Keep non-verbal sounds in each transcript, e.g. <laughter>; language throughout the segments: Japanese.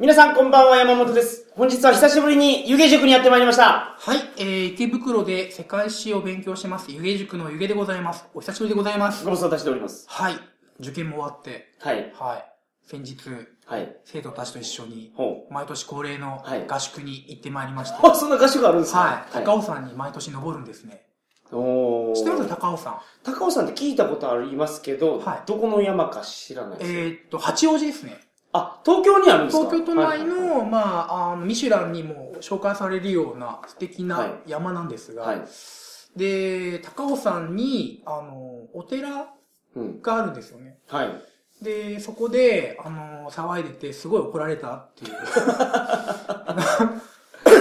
皆さんこんばんは、山本です。本日は久しぶりに湯気塾にやってまいりました。はい、えー、池袋で世界史を勉強してます、湯気塾の湯気でございます。お久しぶりでございます。ご無沙汰しております。はい、受験も終わって、はい。はい、先日、はい。生徒たちと一緒に、ほう。毎年恒例のはい合宿に行ってまいりまして、あ、そんな合宿あるんですか？はい、高尾山に毎年登るんですね。おー知ってます？高尾山。高尾さんって聞いたことありますけど、はいどこの山か知らないです。えーっと、八王子ですね。あ、東京にあるんですか？東京都内の、はいはいはいまあ、あの、ミシュランにも紹介されるような素敵はない山なんですが、はい。で、高尾山に、あの、お寺うん。があるんですよね。はい。で、そこで、あの、騒いでて、すごい怒られたっていう。<laughs>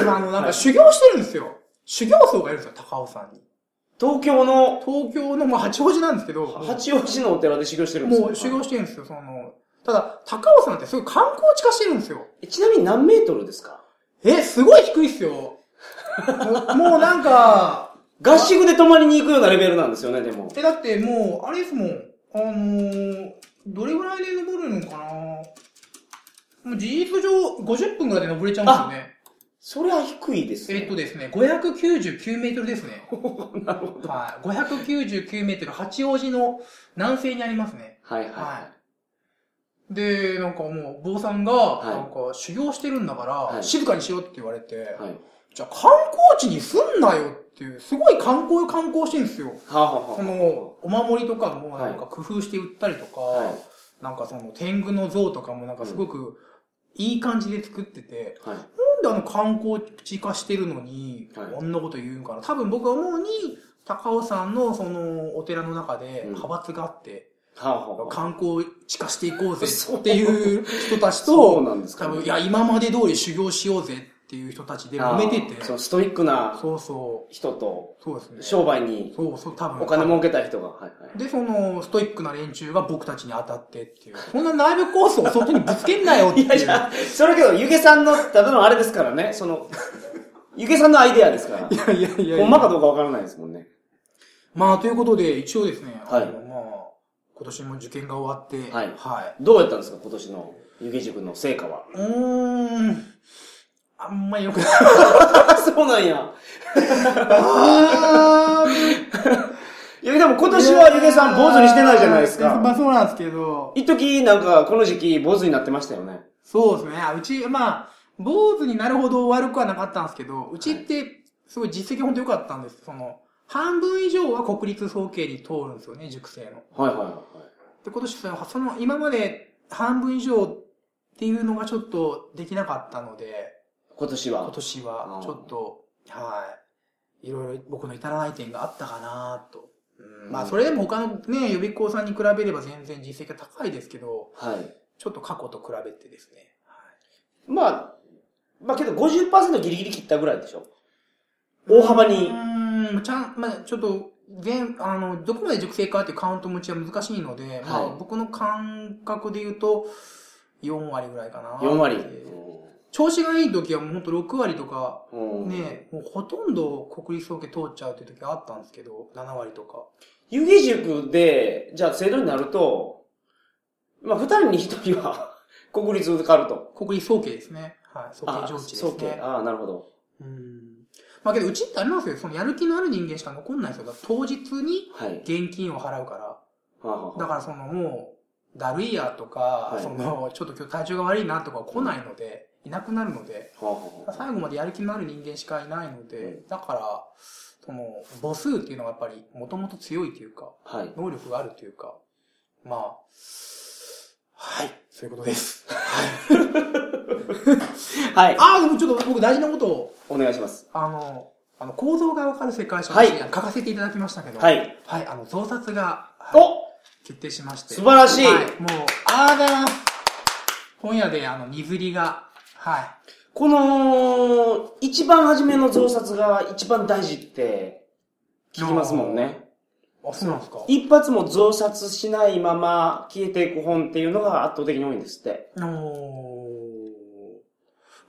あの、なんか修行してるんですよ。修行僧がいるんですよ、高尾山に。東京の？東京の、まあ、八王子なんですけど、八王子のお寺で修行してるんですか？もう修行してるんですよ、その、ただ、高尾山ってすごい観光地化してるんですよ。えちなみに何メートルですか？え、すごい低いっすよ。もうもうなんか、合宿で泊まりに行くようなレベルなんですよね、でも。え、だってもう、あれですもん、あのー、どれぐらいで登るのかな？もう事実上50分ぐらいで登れちゃうんですよね。それは低いですね。えっとですね、599メートルですね。<laughs> なるほど。はい。599メートル、八王子の南西にありますね。はいはい。はい。で、なんかもう、坊さんが、いなんか修行してるんだから、はい静かにしろって言われて、はい。じゃあ観光地にすんなよっていう、すごい観光観光してるんですよ。はあ、はその、お守りとかもなんはか工夫して売ったりとか、はなんかその天狗の像とかもなんかすごくいい感じで作ってて、い。はい。なんであの観光地化してるのに、はいこんなこと言うんかな。多分僕は思うに、高尾山のそのお寺の中でうん派閥があって、はあ、はあはあ、観光地化していこうぜっていう人たちと、なんですか、多分、いや、今まで通り修行しようぜっていう人たちで揉めててそう、ストイックなそうそ人と、う、そうですね。商売にそうそう、多分。お金儲けたい人が。はいはい。で、その、ストイックな連中が僕たちに当たってっていう。そんな内部コースを外にぶつけんなよっていう。いやいや、それけど、ゆげさんの、ただのあれですからね、その、ゆげさんのアイデアですから。いやいやいやほんまかどうかわからないですもんね。まあ、ということで、一応ですね、はい今年も受験が終わって、はいはい。どうやったんですか、今年のゆげ塾の成果は？うーん、あんまり良くない。<laughs> そうなんや。あ <laughs> いや、でも今年はゆげさん坊主にしてないじゃないですまあか。そうなんですけど、一時なんか、この時期坊主になってましたよね。そうですね。うち、まあ、坊主になるほど悪くはなかったんですけど、うちって、すごい実績本当良かったんです。その、半分以上は国立総計に通るんですよね、塾生の。はいはいはで、今年その、今まで半分以上っていうのがちょっとできなかったので、い。今年は？今年はちょっと、はい、いろいろ僕の至らない点があったかなと。うんまあ、それでも他のね、予備校さんに比べれば全然実績が高いですけど、はい。ちょっと過去と比べてですね。はいまあ、まあけど50%ギリギリ切ったぐらいでしょ？大幅にう。ーん、ちゃん、まあちょっと、全、あの、どこまで熟成かっていうカウント持ちは難しいので、まはいあ僕の感覚で言うと、4割ぐらいかな。4割。調子がいい時はもうほんと6割とか、うんね、もうほとんど国立総計通っちゃうっていう時あったんですけど、7割とか。湯気塾で、じゃあ制度になると、まあ二人に一人は国立受かると。国立総計ですね。はい、総計あ上智ですね。ああ、なるほど。うん。まあけど、うちってありますよ。そのやる気のある人間しか残んないですよ。当日にはい。現金を払うから。はあはあはあだからそのもう、だるいやとか、いその、<laughs> ちょっと今日体調が悪いなとか来ないので、いなくなるので、最後までやる気のある人間しかいないので、だから、その、母数っていうのがやっぱり、もともと強いというか、はい。能力があるというか、まあ、はい、そういうことです。はい。<laughs> ああ、でもちょっと僕大事なことを、お願いします。あの、あの、構造がわかる世界史をはい書かせていただきましたけど、はい。はい、あの、増刷が、はいお決定しまして。素晴らしいはい、もう、ありがとうございます。本屋で、あの、荷刷りが、はい。この、一番初めの増刷が一番大事って聞きますもんね。あ、そうなんですか一発も増刷しないまま消えていく本っていうのが圧倒的に多いんですって。おー。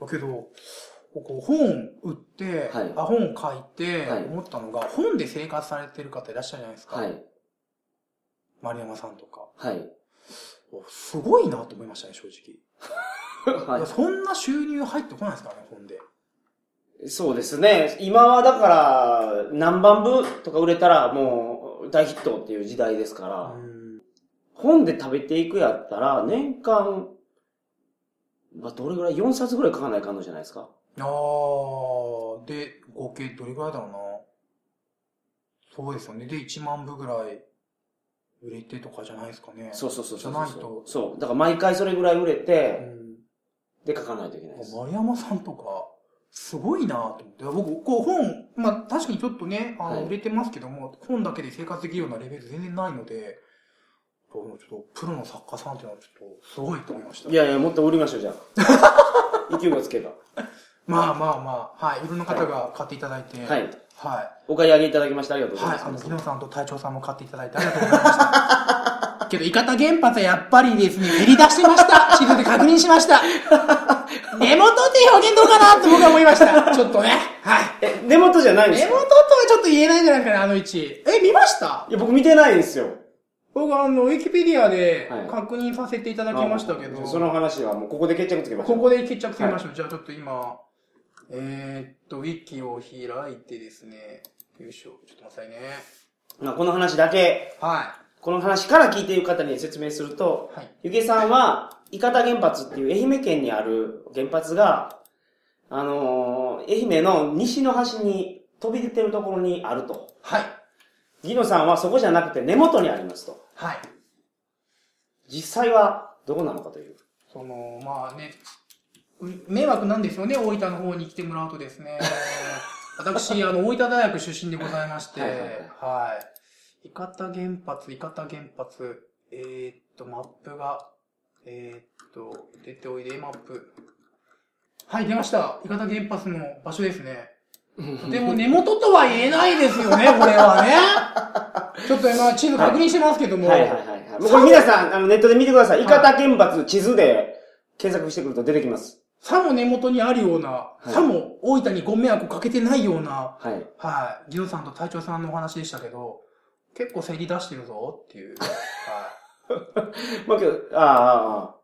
だけど、僕本売って、はいあ本書いてはい思ったのが、本で生活されてる方いらっしゃるじゃないですか。はい。丸山さんとか。はい。おすごいなと思いましたね、正直。はいそんな収入入ってこないですからね、ほんで。そうですね。今はだから、何万部とか売れたらもう大ヒットっていう時代ですから、本で食べていくやったら、年間、まあ、どれぐらい ?4 冊ぐらい書かないかんのじゃないですか。あー、で、合計どれぐらいだろうな。そうですよね。で、1万部ぐらい売れてとかじゃないですかね。そうそうそうそうじゃないとそう。だから毎回それぐらい売れて、うん。で書かないといけないです。丸山さんとか、すごいなと思って。僕、こう本、まあ確かにちょっとね、あの、はい売れてますけども、本だけで生活できるようなレベル全然ないので、こうちょっとプロの作家さんっていうのはちょっとすごいと思いました。いやいや、もっと売りましょう、じゃあ。<laughs> 勢いがつけば。まあまあまあ、はい。いろんな方が買っていただいて、はい。はい。お買い上げいただきましてありがとうございはい、ます。あの、ギノさんと隊長さんも買っていただいてありがとうございました。<laughs> けど、イカタ原発はやっぱりですね、減り出してました。<laughs> 地図で確認しました。<laughs> 根元って表現どうかなって僕は思いました。ちょっとね。はい。え、根元じゃないんですか？根元とはちょっと言えないんじゃないかな、あの位置。え、見ました？いや、僕見てないんですよ。僕あの、ウィキペディアではい確認させていただきましたけど、あその話はもうここで決着つけましょう。ここで決着つけましょう。じゃあちょっと今、えー、っと、ウィキを開いてですね、よいしょ、ちょっと待ってくださいね。まあ、この話だけ、はこの話から聞いている方に説明すると、い。はい。ゆげさんは、伊方原発っていう愛媛県にある原発が、あのー愛媛の西の端に飛び出てるところにあると。はい。ギノさんはそこじゃなくて根元にありますと。はい。実際はどこなのかという。その、まあね、う迷惑なんですよね、大分の方に来てもらうとですね。<laughs> 私、あの、大分大学出身でございまして、はいははいい。伊方原発、伊方原発、えー、っと、マップが、えー、っと、出ておいで、マップ。はい、出ました。伊方原発の場所ですね。<laughs> とても根元とは言えないですよね、これはね。<laughs> ちょっと今、地図確認してますけども。はいはいはいはい。もうこれ皆さん、あの、ネットで見てください。伊方原発地図で検索してくると出てきます。さも根元にあるような、いさも大分にご迷惑をかけてないような、はい。はい、ギノさんと隊長さんのお話でしたけど、結構競り出してるぞっていう。は <laughs> まあけど、ああああ、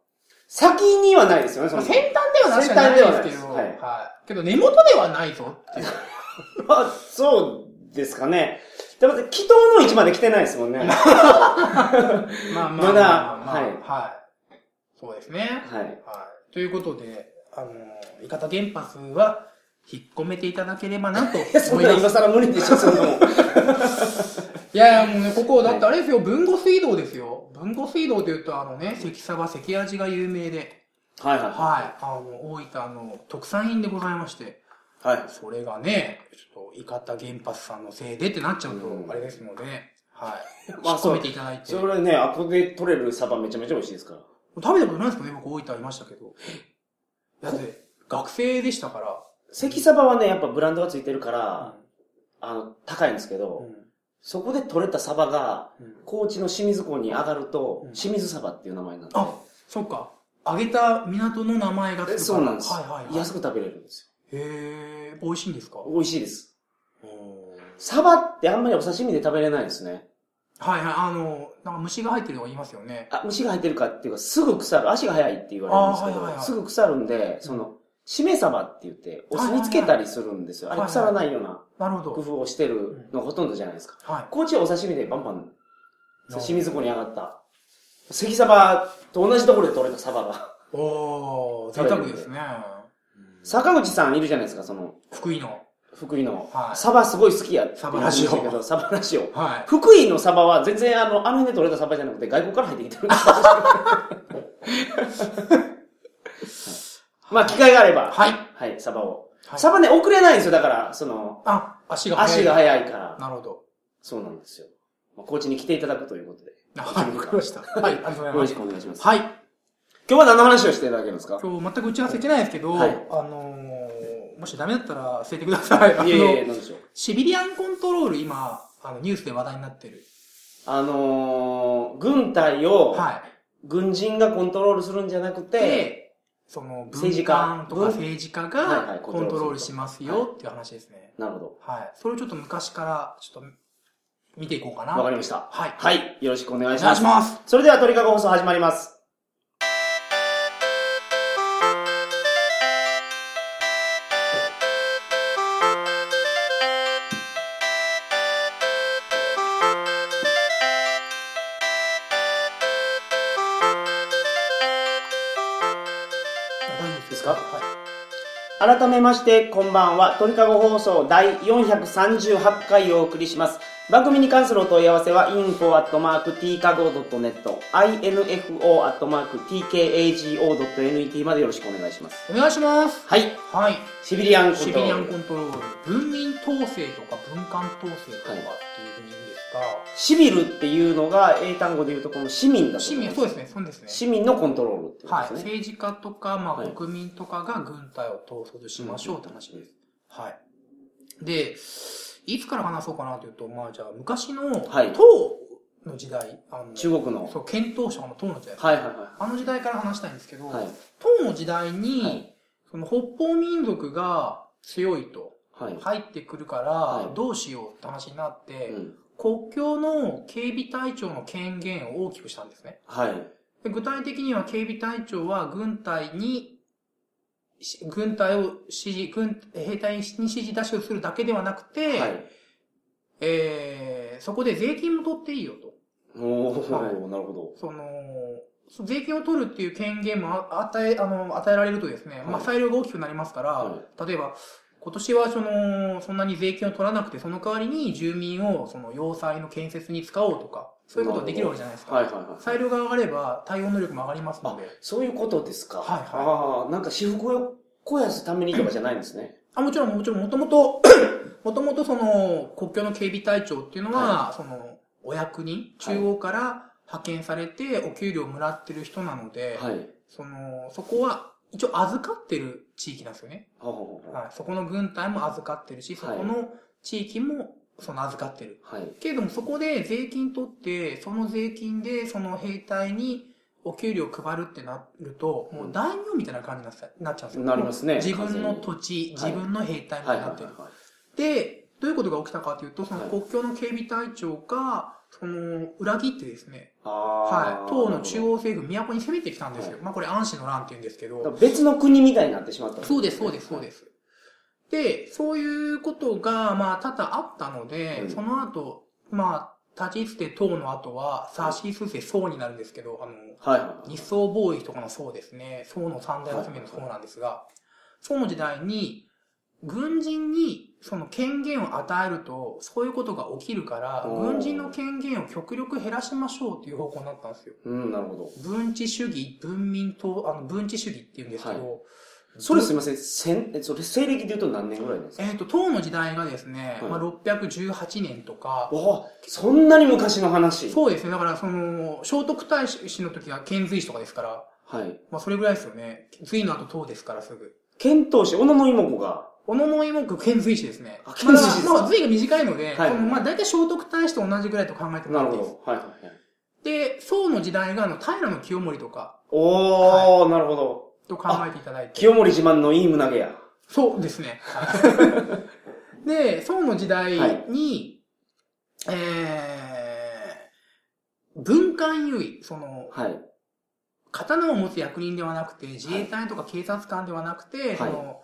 先にはないですよね、い。その。まあ先端では確かにないですけど、先端ではないはい。けど根元ではないぞっていう。<laughs> まあ、そうですかね。でも、祈祷の位置まで来てないですもんね。はい。まあまあまあまあ、まだはい、はいはい。そうですね。はい。はい。ということで、あの、伊方原発は、引っ込めていただければなと <laughs> そん思います。な今更無理でしょ、そんなもん。<laughs> いやいや、もうね、ここ、だってあれですよ、文後水道ですよ。文後水道って言うと、あのね、関サバ、関味が有名で、はいはい。はい、あの、大分の特産品でございまして、はい。それがね、ちょっと、伊方原発さんのせいでってなっちゃうとう、んあれですので、はい。<laughs> まあ引っ込めていただいて。それね、あここで取れるサバめちゃめちゃ美味しいですから。食べたことないですかね、僕大分いましたけど。だって、学生でしたから。関サバはね、やっぱブランドがついてるから、あの、高いんですけど、うんそこで取れたサバが、うん高知の清水港に上がると、うん清水サバっていう名前なんで。あ、そっか。揚げた港の名前がつくそうなんです。はいはいはい。安く食べれるんですへえ、美味しいんですか？よ。美味しいです。うんサバってあんまりお刺身で食べれないですね。はいはい、あの、なんか虫が入ってるとか言いますよね。あ、虫が入ってるかっていうか、すぐ腐る。足が速いって言われるんですけど、はいはいはいすぐ腐るんで、その、しめサバって言って、お酢につけたりするんですよ。はいはいあれ腐らないような。工夫をしてるのがほとんどじゃないですか。はい。高知はお刺身でバンバン、な清水港に上がった。関サバと同じところで取れたサバが。おー、贅沢ですね。坂口さんいるじゃないですか、その、福井の。福井の。はいサバすごい好きやサバラジオサバラジオ。はい。福井のサバは全然あの、あの辺で取れたサバじゃなくて外国から入ってきてるんですよ。<laughs> まあ、機会があれば、はい。はい、サバを。はいサバね、遅れないんですよ、だから、その、あ、足が。足が速いから。なるほど。そうなんですよ。まあ、高知に来ていただくということで。はい、わかりました。はい、ありがとうございよろします。くお願いします。はい。今日は何の話をしていただけるんですか？今日全く打ち合わせしてないですけど、はいあのー、もしダメだったら教えてください。あのいえいえ、なんでしょう。シビリアンコントロール、今、あの、ニュースで話題になってる。あのー、軍隊を、はい。軍人がコントロールするんじゃなくて、で、その、政治家文官とか文政治家はいがはいコントロールしますよっていう話ですね。なるほど。はい。それをちょっと昔から、ちょっと、見ていこうかな。わかりました。はい。はい。よろしくお願いお願いします。します。それでは鳥かご放送始まります。改めまして、こんばんは。鳥かご放送第438回をお送りします。番組に関するお問い合わせは、info.tkago.net、info.tkago.net までよろしくお願いします。お願いします。はい。はい。シビリアンコントロールシビリアンコントロール。文民統制とか文官統制とかっていうふうに言うんですが、シビルっていうのが英単語で言うとこの市民だと市民。そうですね、そうですね。市民のコントロールってことはい。ですね。政治家とか、まあ、はい国民とかが軍隊を統率しましょうって話です。はい。で、いつから話そうかなというと、まあ、じゃあ、昔の、はい唐の時代、あの、中国の。そう、遣唐使の唐の時代、はいはいはあの時代から話したいんですけど、い。はい。唐の時代に、はいその北方民族が強いとはい。入ってくるから、はいどうしようって話になって、うん国境の警備隊長の権限を大きくしたんですね。はい。で具体的には警備隊長は軍隊に、し軍隊を指示、軍、兵隊に指示出しをするだけではなくて、はい。えー、そこで税金も取っていいよと。おー、はいなるほその、そ税金を取るっていう権限もあ与え、あの、与えられるとですね、まあ、はい裁量が大きくなりますから、は例えば、今年はその、そんなに税金を取らなくて、その代わりに住民をその要塞の建設に使おうとか、そういうことができるわけじゃないですど。か。はいはいはい。裁量が上がれば対応能力も上がりますので。そういうことですか。はいはいああ、なんか私服を肥やすためにとかじゃないんですね。あ、もちろん、もちろん、もともと、<coughs> もともとその、国境の警備隊長っていうのは、その、お役人、中央から派遣されて、お給料をもらってる人なので、はい。その、そこは、一応預かってる地域なんですよね。はい。そこの軍隊も預かってるし、そこの地域も、その預かってる。はい。けれども、そこで税金取って、その税金で、その兵隊に、お給料配るってなると、もう大名みたいな感じになっちゃうんですよ。なりますね自分の完土地、はい自分の兵隊みたはいいになってる。はで、どういうことが起きたかというと、そのはい国境の警備隊長が、その、裏切ってですね、あはい、唐の中央。央政府、都に攻めてきたんですよ。はいまあこれ安史の乱って言うんですけど、別の国みたいになってしまったんそうです、そうです、そうです。で、そういうことが、まあ多々あったので、うんその後、まあ、立ち捨て唐の後は、さしすせ宋になるんですけど、あの、はいはい。日宋貿易とかの宋ですね。宋の三大発明の宋なんですが、宋の時代に、軍人にその権限を与えると、そういうことが起きるから、軍人の権限を極力減らしましょうっていう方向になったんですよ。うん、なるほど。文治主義、文民党、あの、文治主義って言うんですけど、それすみません、千、え、それ西暦で言うと何年ぐらいですか？えっ、と、唐の時代がですね、はいまあ、618年とか、おそんなに昔の話。そうですね、だからその、聖徳太子の時は遣隋使とかですから、はい。まあそれぐらいですよね。隋の後唐ですからすぐ。遣唐使、小野の妹子が、小野の妹子、遣隋使ですね。あ遣隋使まあ、まあ、隋が短いので、はいまあ、大体聖徳太子と同じぐらいと考えてもらっていいです。なるほど。はいはいはい。で、宋の時代が、あの、平清盛とか、おー、なるほど。と考えていただいて。清盛自慢のいい胸毛や。そうですね。で、宋の時代に、えー、文官優位、その、はい。刀を持つ役人ではなくて、自衛隊とか警察官ではなくて、いその、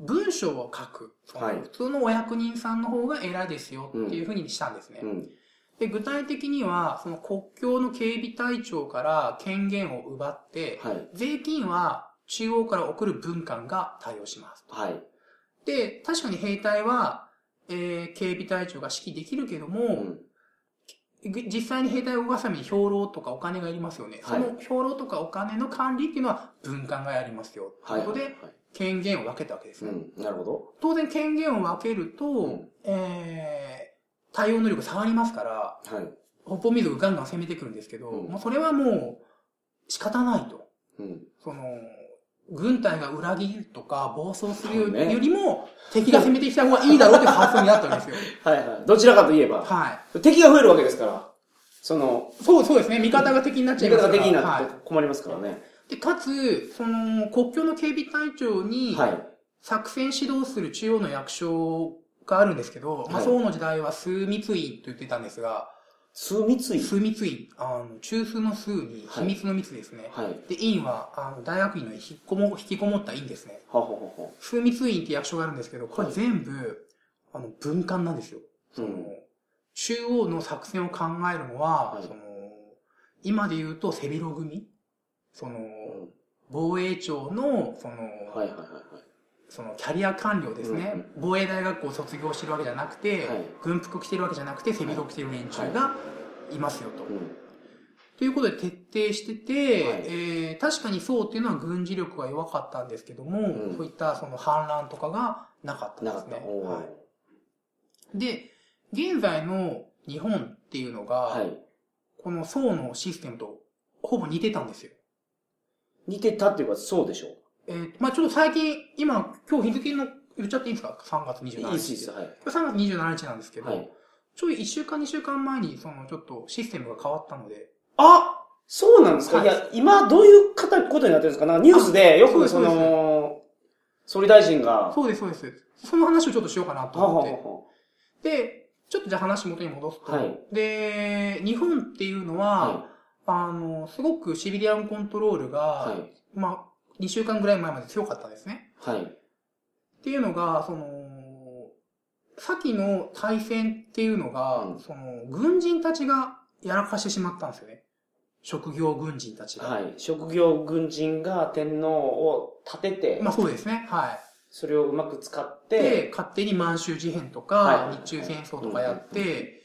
文章を書く。はい普通のお役人さんの方が偉いですよっていうふうにしたんですね。うん。で、具体的には、その国境の警備隊長から権限を奪って、はい。税金は中央から送る文官が対応します。はい。で、確かに兵隊は、えー、警備隊長が指揮できるけども、うん。ぐ実際に兵隊を動かすために兵糧とかお金がいりますよね。はいその兵糧とかお金の管理っていうのは文官がやりますよ。はい。そこではい権限を分けたわけですね。うん。なるほど。当然権限を分けると、んえー、対応能力下がりますから、はい。北方民族ガンガン攻めてくるんですけど、うんもうそれはもう仕方ないと。うん。その、軍隊が裏切るとか暴走するよりも、敵が攻めてきた方がいいだろうという発想になったんですよ。<laughs> はいはい。どちらかといえば、はい。敵が増えるわけですから、その、そう、そうですね。味方が敵になっちゃいますから。味方が敵になはいって困りますからね。で、かつ、その、国境の警備隊長に、はい。作戦指導する中央の役所があるんですけど、まあ、はい宋の時代は枢密院と言ってたんですが、枢密院。枢密院、あの、中枢の枢にはい秘密の密ですね。はい。で、院は、あの、大学院の引きこも、引きこもった院ですね。はははは。枢密院って役所があるんですけど、これはい全部、あの、文官なんですよ。その、うん中央の作戦を考えるのは、はいその、今で言うと背広組？その、防衛庁の、その、はいはいはいはい。そのキャリア官僚ですね、防衛大学校を卒業してるわけじゃなくて、はい軍服着てるわけじゃなくて、背広着てる連中がいますよと。うん。ということで徹底してて、はいえー確かにそうっていうのは軍事力が弱かったんですけども、うんそういったその反乱とかがなかったん。ですね。はい、で、現在の日本っていうのが、はい。この宋のシステムとほぼ似てたんですよ。似てたっていうか、そうでしょ？えーまあちょっと最近、今、今日日付の言っちゃっていいですか ?3 月27日。いいです。はい。これ3月27日なんですけど、はい。ちょい1週間2週間前に、そのちょっとシステムが変わったので、あそうなんですか、はいい、や、今どういう方ことになってるんですか？なんかニュースでよくその、総理大臣が、はそうです、そうです。その話をちょっとしようかなとはは思って。はで、ちょっとじゃあ話元に戻すと、はいで、日本っていうのは、はあの、すごくシビリアンコントロールが、はいまあ、2週間ぐらい前まで強かったんですね。い。はい。っていうのが、その、先の対戦っていうのが、うんその、軍人たちがやらかしてしまったんですよね。職業軍人たちが。はい。職業軍人が天皇を立てて、まあそうですね。はい。それをうまく使っでて、、勝手に満州事変とはいか、日中戦争とかやって、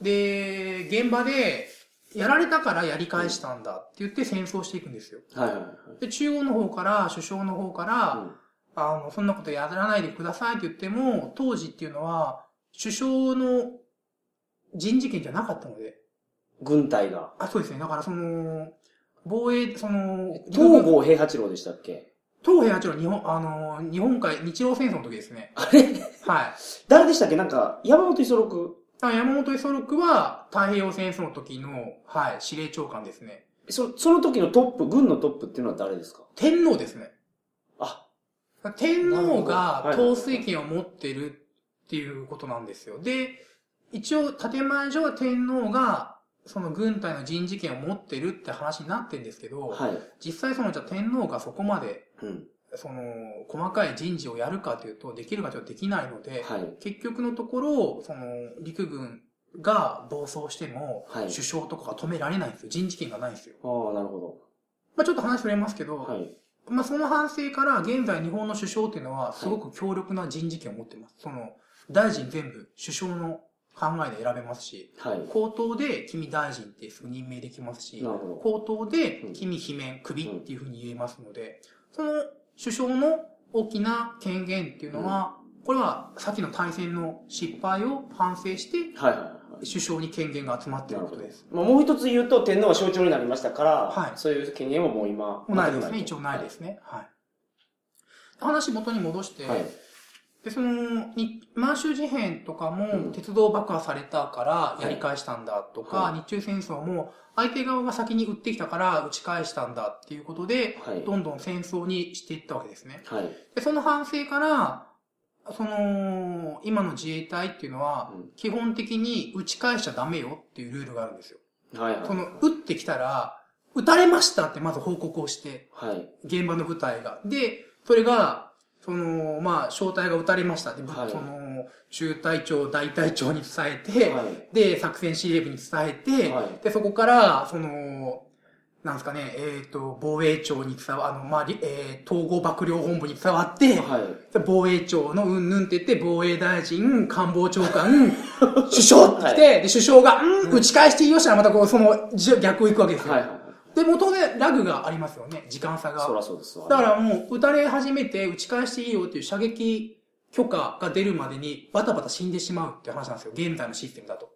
で、現場で、やられたからやり返したんだって言って戦争していくんですよ。はいはいはい。で、中央の方から、首相の方から、うんあの、そんなことやらないでくださいって言っても、当時っていうのは、首相の人事権じゃなかったので、軍隊が。あ、そうですね。だからその、防衛、その、東郷平八郎でしたっけ？東平八郎日本、あの、日本海、日露戦争の時ですね。あれ？はい。<laughs> 誰でしたっけ？なんか、山本五十六？あ山本五十六は、太平洋戦争の時の、はい、司令長官ですね。そ、その時のトップ、軍のトップっていうのは誰ですか？天皇ですね。あ、天皇が統帥権を持ってるっていうことなんですよ。で、一応、建前上は天皇が、その軍隊の人事権を持ってるって話になってるんですけど、はい。実際その、じゃあ天皇がそこまで、うん。その、細かい人事をやるかというと、できるかというとできないので、はい。結局のところ、その、陸軍が暴走しても、はい首相とかが止められないんですよ。人事権がないんですよ。ああ、なるほまあちょっと話それますけど、ど。はい。まあその反省から現在日本の首相っていうのはすごく強力な人事権を持ってます。その、大臣全部首相の考えで選べますし、はい。口頭で君大臣ってすぐ任命できますし。口頭でうん君罷免、首っていうふうに言えますので、その首相の大きな権限っていうのは、これはさっきの対戦の失敗を反省して、はいはいはい。首相に権限が集まっていることです。まあ、もう一つ言うと、天皇は象徴になりましたから、はいそういう権限はもう今、もうないですね。と一応ないですね。はい。話元に戻して、はい。で、その、に満州事変とかうんも、鉄道爆破されたからやり返したんだとか、は日中戦争も、相手側が先に撃ってきたから撃ち返したんだっていうことで、はい。どんどん戦争にしていったわけですね。はい。で、その反省から、その、今の自衛隊っていうのは、うん基本的に撃ち返しちゃダメよっていうルールがあるんですよ。その、撃ってきたら、撃たれましたってまず報告をして、はい。現場の部隊が。で、それが、その、まあ、小隊が撃たれましたって、はいその、中隊長、大隊長に伝えて、はい。で、作戦司令部に伝えて、はいで、そこから、その、なんですかね、えっ、と、防衛庁に伝わ、あの、まあ、りえー統合幕僚本部に伝わって、防衛庁のうんぬんって言って、防衛大臣、官房長官、首相って来て、で、首相が、うん、打ち返していいよしたらまたこう、その、じ逆を行くわけですよ。はい。はい。で、元でラグがありますよね、時間差が。そらそうですわ。だからもう、撃たれ始めて打ち返していいよっていう射撃許可が出るまでにバタバタ死んでしまうっていう話なんですよ。現在のシステムだと。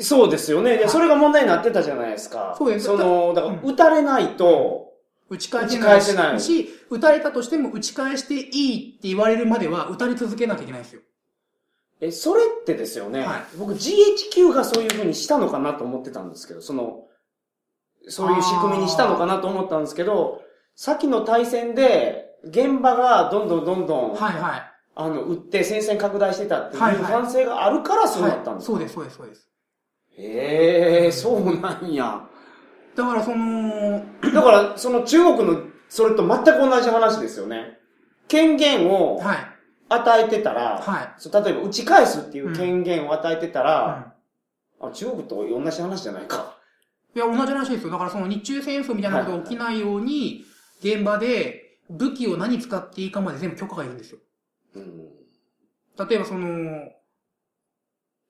そうですよね。で、はいそれが問題になってたじゃないですか。そうですその、だから、うん撃たれないと、打ち返せないし、返せないし撃たれたとしても打ち返していいって言われるまでは撃たれ続けなきゃいけないんですよ。え、それってですよね。はい僕 GHQ がそういう風にしたのかなと思ってたんですけど、その、そういう仕組みにしたのかなと思ったんですけど、先の対戦で、現場がどんどんどんどん、はいはい。あの、撃って戦線拡大してたっていう反省があるからそうなったんですか、はいそうです、そうです、そうです。へえ、そうなんや。だからその、だから、その中国の、それと全く同じ話ですよね。権限をはい。与えてたら、はい。そう例えば打ち返すっていう権限を与えてたら、うんあ中国と同じ話じゃないか。いや、同じ話ですよ。だからその日中戦争みたいなことが起きないように、現場で武器を何使っていいかまで全部許可がいるんですよ。うん。例えばその、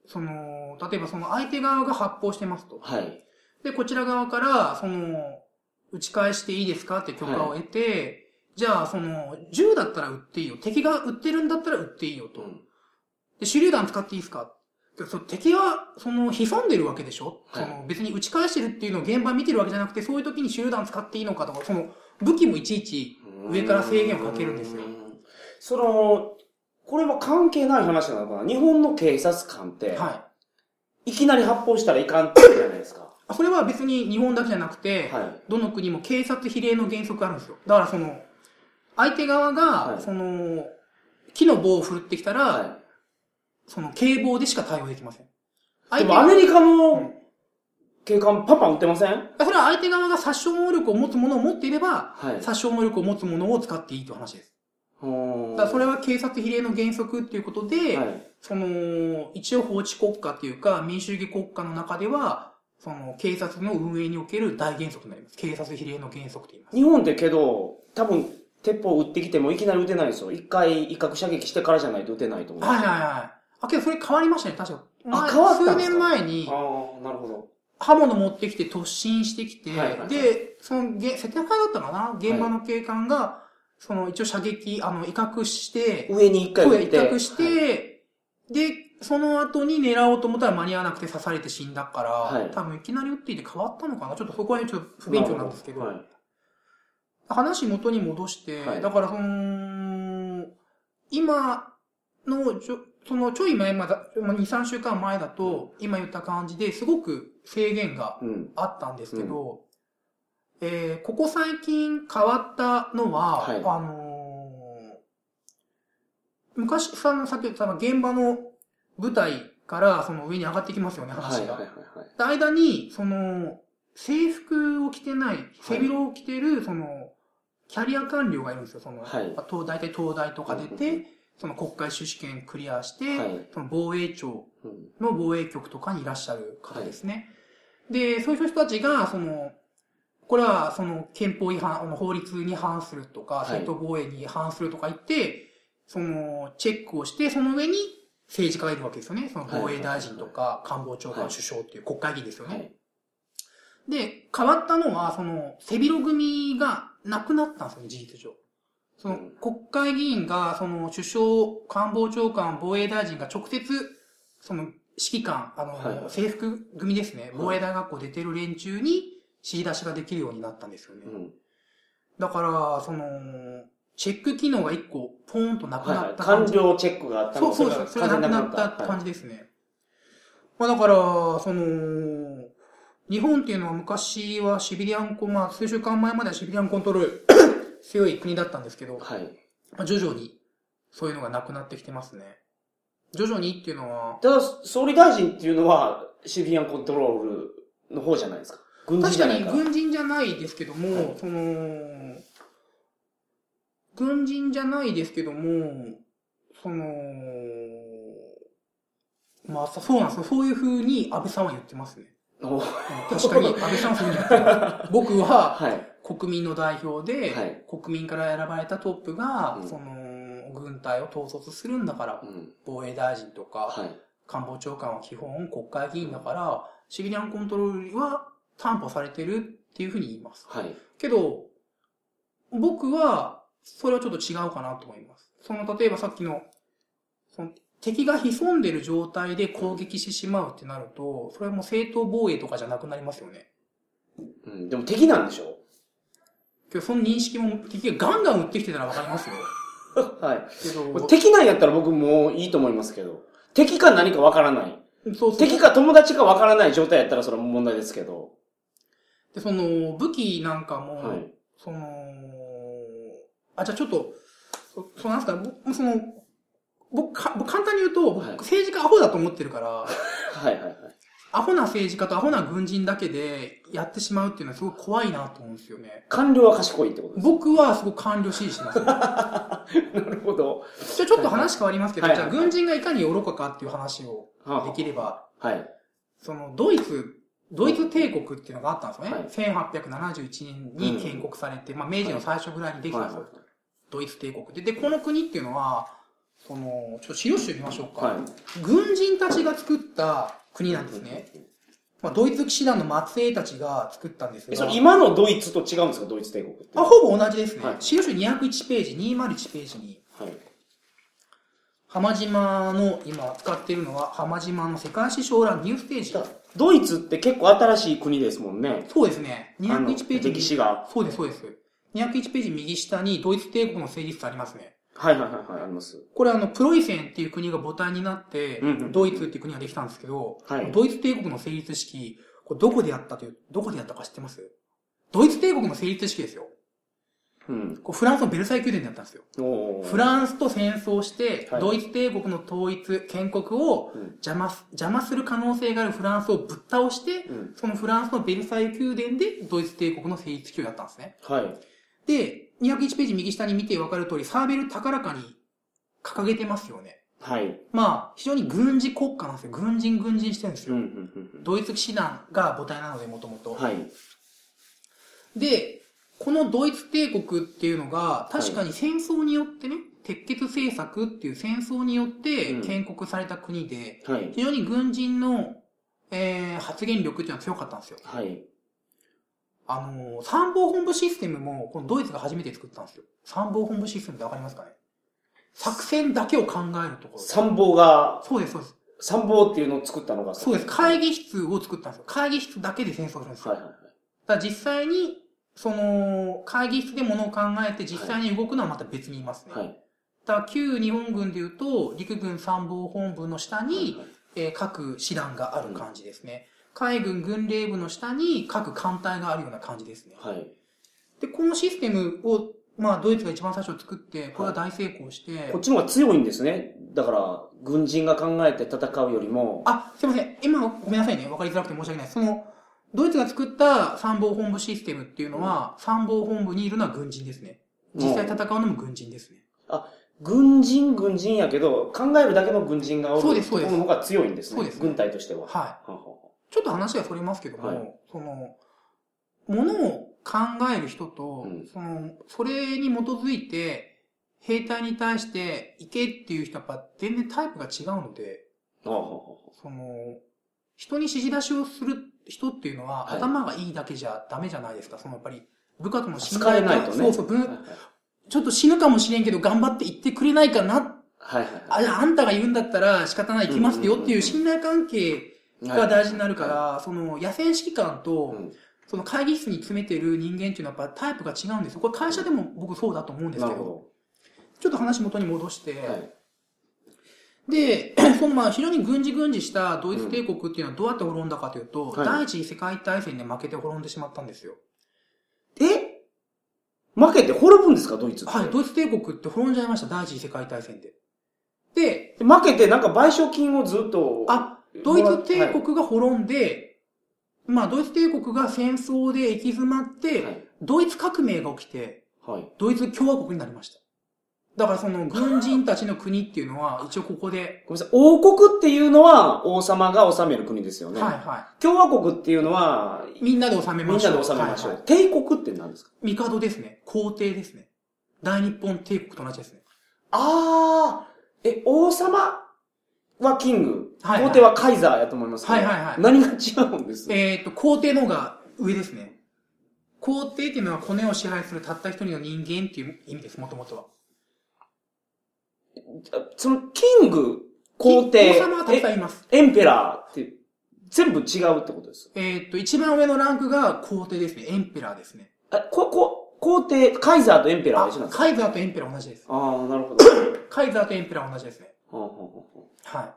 その、例えばその相手側が発砲してますと。はい。で、こちら側から、その、打ち返していいですかって許可を得て、じゃあ、その、銃だったら撃っていいよ。敵が撃ってるんだったら撃っていいよと。うんで、手榴弾使っていいですかでそ敵は、その、潜んでるわけでしょ、はいその、別に打ち返してるっていうのを現場見てるわけじゃなくて、そういう時に手榴弾使っていいのかとか、その、武器もいちいち、上から制限をかけるんですようんその、これは関係ない話なのかな？日本の警察官って、はい。いきなり発砲したらいかんってじゃないですか。あそれは別に日本だけじゃなくて、はい。どの国も警察比例の原則があるんですよ。だからその、相手側が、はいその、木の棒を振るってきたら、はその警棒でしか対応できません。い。でもアメリカうんの警官パンパン撃ってません？それは相手側が殺傷能力を持つものを持っていれば、はい。殺傷能力を持つものを使っていいという話です。うんだそれは警察比例の原則っていうことで、はい。その、一応法治国家っていうか民主主義国家の中では、その警察の運営における大原則になります。警察比例の原則って言います。日本ってけど、多分、鉄砲撃ってきてもいきなり撃てないんですよ。一回威嚇射撃してからじゃないと撃てないと思う。はいはいはい。あ、けどそれ変わりましたね、確か。前変わった数年前にあ、あ、なるほど。刃物持ってきて突進してきて、で、その、げ世田谷だったかな？現場の警官が、その、一応射撃、あの、威嚇して、上に一回声威撃って。嚇して、で、その後に狙おうと思ったら間に合わなくて刺されて死んだから、はい。多分いきなり撃っていて変わったのかな？ちょっとそこはちょっと不勉強なんですけど、はい。話元に戻して、はい。だからその、今のちょ、そのちょい前まだ、まあ2、3週間前だと、今言った感じですごく制限がうん。あったんですけど、えーここ最近変わったのは、はいあのー昔さ、さっき言った現場の舞台からその上に上がってきますよね、はい話が。はいはいはい。で間に、その、制服を着てない、背広を着てる、その、キャリア官僚がいるんですよ。その、はいまあ東大体東大とか出うんうんて、その国会出試験クリアして、はいその防衛庁うんの防衛局とかにいらっしゃる方ですね。で、そういう人たちが、その、これはその憲法違反、法律に反するとか、はい正当防衛に反するとか言って、その、チェックをして、その上に政治家がいるわけですよね。その防衛大臣とか、官房長官、はい首相っていう国会議員ですよね。はい。で、変わったのは、その、背広組がなくなったんですよね、事実上。そのうん、国会議員が、その、首相、官房長官、防衛大臣が直接、その、指揮官、あの、はい制服組ですね、い防衛大学校出てる連中に指示出しができるようになったんですよね。うん。だから、その、チェック機能が一個、ポーンとなく。なった感じ。官僚チェックがあったのそうそうです。それがなくなった感じですね。まあだから、その、日本っていうのは昔はシビリアンコ、まあ数週間前まではシビリアンコントロール強い国だったんですけど、はい。まあ、徐々にそういうのがなくなってきてますね。徐々にっていうのは、ただ、総理大臣っていうのは、シビリアンコントロールの方じゃないですか。軍事確かにじゃないから。軍人じゃないですけども、はいその、軍人じゃないですけども、その、まあ、そうなんですよ。そういう風に安倍さんは言ってますね。お確かに、安倍さんはそういう風に言ってます。僕は、はい。国民の代表で、はい国民から選ばれたトップが、うんその、軍隊を統率するんだから、うん。防衛大臣とか、はい。官房長官は基本国会議員だから、シビリアンコントロールは担保されてるっていうふうに言います。はい。けど、僕は、それはちょっと違うかなと思います。その、例えばさっきの、その敵が潜んでる状態で攻撃してしまうってなると、それはもう正当防衛とかじゃなくなりますよね。うん。でも敵なんでしょ？けど、その認識も敵がガンガン撃ってきてたらわかりますよ。<laughs> はい。けど、敵なんやったら僕もういいと思いますけど。敵か何かわからない。そうそう。敵か友達かわからない状態やったらそれは問題ですけど。で、その、武器なんかも、はい。その、あ、じゃあちょっと、そそうなんすか、僕、その、僕、か僕簡単に言うと、僕、はい政治家アホだと思ってるから、<laughs> はいはいはい。アホな政治家とアホな軍人だけでやってしまうっていうのはすごい怖いなと思うんですよね。官僚は賢いってことです。僕はすごく官僚支持してます、ね。<laughs> なるほど。じゃあちょっと話変わりますけど、はいじゃあ軍人がいかに愚かかっていう話をできれば、はい。そのドイツドイツ帝国っていうのがあったんですよね。はい1871年に建国されて、まあ明治の最初ぐらいにできたんですよ。はいドイツ帝国で。で、この国っていうのは、その、ちょっと資料集見ましょうか。はい。軍人たちが作った国なんですね。まあ、ドイツ騎士団の末裔たちが作ったんですが。今のドイツと違うんですか？ドイツ帝国って。あ、ほぼ同じですね。はい資料集201ページ、201ページに、はい。浜島の、今使っているのは、浜島の世界史将来ニューステージ。ドイツって結構新しい国ですもんね。そうですね。あの201ページ。歴史が。そうです、そうです。201ページ右下にドイツ帝国の成立ありますね。はいはいはいはい、あります。これあの、プロイセンっていう国が母体になってうんうん、ドイツっていう国ができたんですけど、はいドイツ帝国の成立式、これどこでやったという、どこでやったか知ってます？ドイツ帝国の成立式ですよ。うん。フランスのベルサイユ宮殿でやったんですよ。フランスと戦争して、はいドイツ帝国の統一、建国をうん邪魔す、邪魔する可能性があるフランスをぶっ倒して、うん。そのフランスのベルサイユ宮殿でドイツ帝国の成立式をやったんですね。はい。で、201ページ右下に見てわかる通り、サーベル高らかに掲げてますよね。はい。まあ、非常に軍事国家なんですよ。軍人軍人してるんですうん、うよ。ん、うんドイツ騎士団が母体なので、もともとうん。。はい。で、このドイツ帝国っていうのが、確かに戦争によってね、鉄血政策っていう戦争によってうん建国された国で、はい。非常に軍人の、えー、発言力っていうのは強かったんですよ。はい。あのー参謀本部システムも、このドイツが初めて作ったんですよ。参謀本部システムってわかりますかね？作戦だけを考えるところ。参謀が、そうです、そうです。参謀っていうのを作ったのがそうです。会議。議室を作ったんですよ。会議室だけで戦争するんですよ。はいはいはい。だ実際に、その、会議室で物を考えて実際に動くのはまた別にいますね。はい。だ旧日本軍でいうと、陸軍参謀本部の下に、はいえー各師団がある感じですね。海軍軍令部の下に各艦隊があるような感じですね。はい。で、このシステムを、まあ、ドイツが一番最初作って、これは大成功して、こっちの方が強いんですね。だから、軍人が考えて戦うよりも、あ、すいません。今、ごめんなさいね。わかりづらくて申し訳ない。その、ドイツが作った参謀本部システムっていうのは、参謀本部にいるのは軍人ですね。実際戦うのも軍人ですね。軍人、軍人やけど、考えるだけの軍人がおるそうですそうですの方が強いんですね。そうです軍隊としては。はい。はあはちょっと話がそれますけども、はいその、ものを考える人と、うんその、それに基づいて、兵隊に対して行けっていう人はやっぱ全然タイプが違うので、あはあその、人に指示出しをする人っていうのは、はい頭がいいだけじゃダメじゃないですか。そのやっぱり、部下との信頼ないとね。そうそう、ぶはいはいちょっと死ぬかもしれんけど頑張って言ってくれないかな。はいはいあ、じゃああんたが言うんだったら仕方ない行きますよっていう信頼関係はい。が大事になるから、その野戦指揮官と、うんその会議室に詰めてる人間っていうのはやっぱタイプが違うんですよ。これ会社でも僕そうだと思うんですけど、なるほちょっと話元に戻して、ど。はい。で、<clears throat> そのまあ非常に軍事軍事したドイツ帝国っていうのはどうやって滅んだかというと、はい第一次世界大戦で負けて滅んでしまったんですよ。え？負けて滅ぶんですか、ドイツ。はい、ドイツ帝国って滅んじゃいました、第一次世界大戦で。で、で負けてなんか賠償金をずっと。あ、ドイツ帝国が滅んで、まあドイツ帝国が戦争で行き詰まって、はい。ドイツ革命が起きて、はい。ドイツ共和国になりました。だからその軍人たちの国っていうのは、一応ここで、ごめんなさい。王国っていうのは王様が治める国ですよね。はいは共和国っていうのは、い。みんなで治めましょう。みんなで治めましょう。はいはい帝国って何ですか？帝ですね。皇帝ですね。大日本帝国と同じですね。あー、え、王様はキング。はいはい皇帝はカイザーやと思いますけど。はいはいはい何が違うんです？えっ、と、皇帝の方が上ですね。皇帝っていうのはコネを支配するたった一人の人間っていう意味です、もともとは。その、キング、皇帝、王様はたくさんいます。エエンペラーって、全部違うってことです。えっ、と、一番上のランクが皇帝ですね。エンペラーですね。あ、こ、こ、皇帝、カイザーとエンペラーは一緒なんですか？カイザーとエンペラー同じです。あー、なるほど。カイザーとエンペラー同じですね。はあはあはは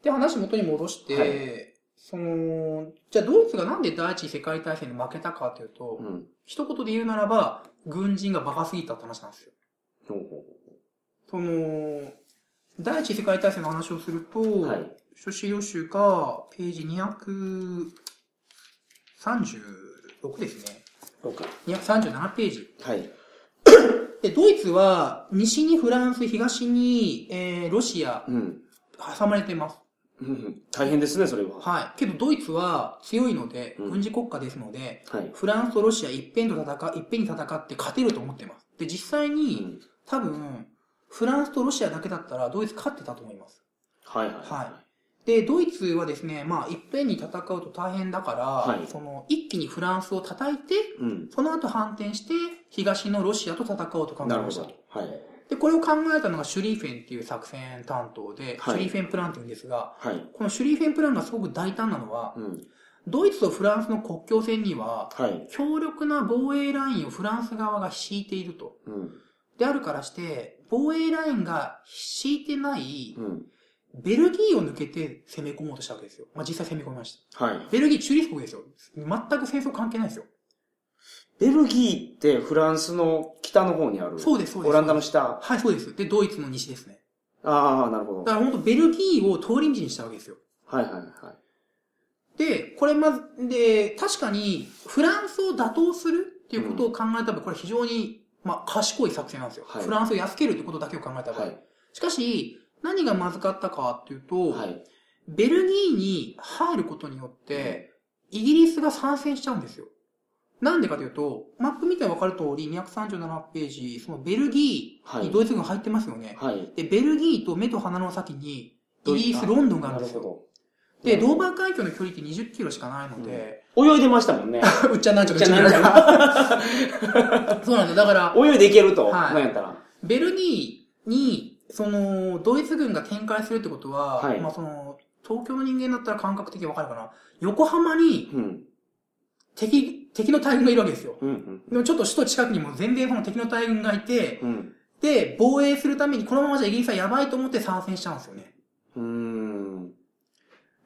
い。で、話元に戻して、はいその、じゃあドイツがなんで第一次世界大戦で負けたかというと、あうん。一言で言うならば、軍人がバカすぎたって話なんですよ。ほうほその、第一次世界大戦の話をすると、うはい。書資料集がページ236ですね。6。237ページ。はい。で、ドイツは西にフランス、東に、えー、ロシア、うん。挟まれてます。うん大変ですね、それは。はい。けどドイツは強いので、うん軍事国家ですので、はい。フランスとロシア一辺と戦う、一辺に戦って勝てると思ってます。で、実際うに、ん多分、フランスとロシアだけだったらドイツ勝ってたと思います。はいはい。はい。で、ドイツはですね、まあ、いっぺんに戦うと大変だから、はいその、一気にフランスを叩いて、うん。その後反転して、東のロシアと戦おうと考えなるほましたど。。はい。で、これを考えたのがシュリーフェンっていう作戦担当で、はいシュリーフェンプランって言うんですが、はい。このシュリーフェンプランがすごく大胆なのは、うん。ドイツとフランスの国境線には、はい。強力な防衛ラインをフランス側が敷いていると。うん。であるからして、防衛ラインが敷いてないうん。ベルギーを抜けて攻め込もうとしたわけですよ。まあ、実際攻め込みました。はい。ベルギー中立国ですよ。全く戦争関係ないですよ。ベルギーってフランスの北の方にある。そうです、そうです。オランダの下？はい、そうです。で、ドイツの西ですね。ああ、なるほど。だから本当ベルギーを通り道にしたわけですよ。はいはいはい。で、これまず、で、確かに、フランスを打倒するっていうことを考えた場合、これ非常に、まあ、賢い作戦なんですよ。はいフランスを安けるってことだけを考えた場合。はい。しかし、何がまずかったかっていうと、はい。ベルギーに入ることによって、イギリスが参戦しちゃうんですよ。なんでかというと、マップ見てわかる通り、237ページ、そのベルギーにドイツ軍入ってますよね。はい。で、ベルギーと目と鼻の先に、イギリス、ロンドンがあるんですよ。ど。で、ドーバー海峡の距離って20キロしかないので、泳いでましたもんね。<laughs> うっちゃなんちゃううっちゃなんちゃそうなんですよ。だから、泳いでいけると。はいなんやったら。ベルギーに、その、ドイツ軍が展開するってことは、はいまあその、東京の人間だったら感覚的にわかるかな。横浜にうん。敵、敵の大軍がいるわけですよ。うん。でもちょっと首都近くにも全然その敵の大軍がいて、うん。で、防衛するためにこのままじゃイギリスはやばいと思って参戦しちゃうんですよね。うん。うん。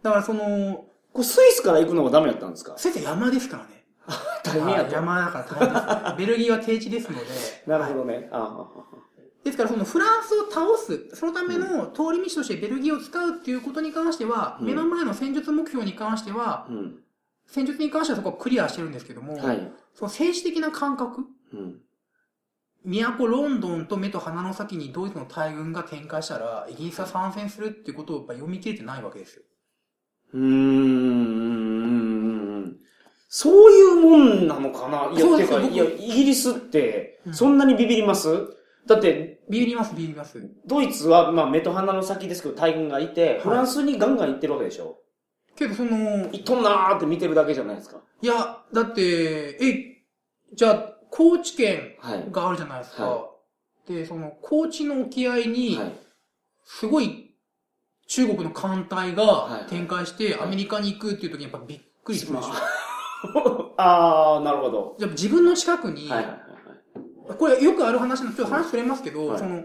だからその、これスイスから行くのがダメだったんですか？先生山ですからね。<laughs> 大変やと。はい山だから大変です、ね。ベルギーは低地ですので。<laughs> なるほはいどね。あですからそのフランスを倒す、そのための通り道としてベルギーを使うっていうことに関しては、うん目の前の戦術目標に関してはあ。、うん。戦術に関してはそこはクリアしてるんですけども、はい。その政治的な感覚、うん。都ロンドンと目と鼻の先にドイツの大軍が展開したら、イギリスは参戦するっていうことをやっぱ読み切れてないわけですよ。うーん。そういうもんなのかな？いや、そうです僕てかいや、イギリスってう、んそんなにビビります、だって、ビビります、ビビります。ドイツは、まあ、目と鼻の先ですけど、大軍がいて、いフランスにガンガン行ってるわけでしょけどその、行っとんなーって見てるだけじゃないですか。いや、だって、え、じゃあ、高知県はい。があるじゃないですか。はで、その、高知の沖合に、はい。すごい中国の艦隊はいが展開してアメリカに行くっていう時にやっぱびっくりするでしょ。<laughs> あー、なるほど。じゃあ自分の近くに、これよくある話の、ちょっと話それますけど、はいその、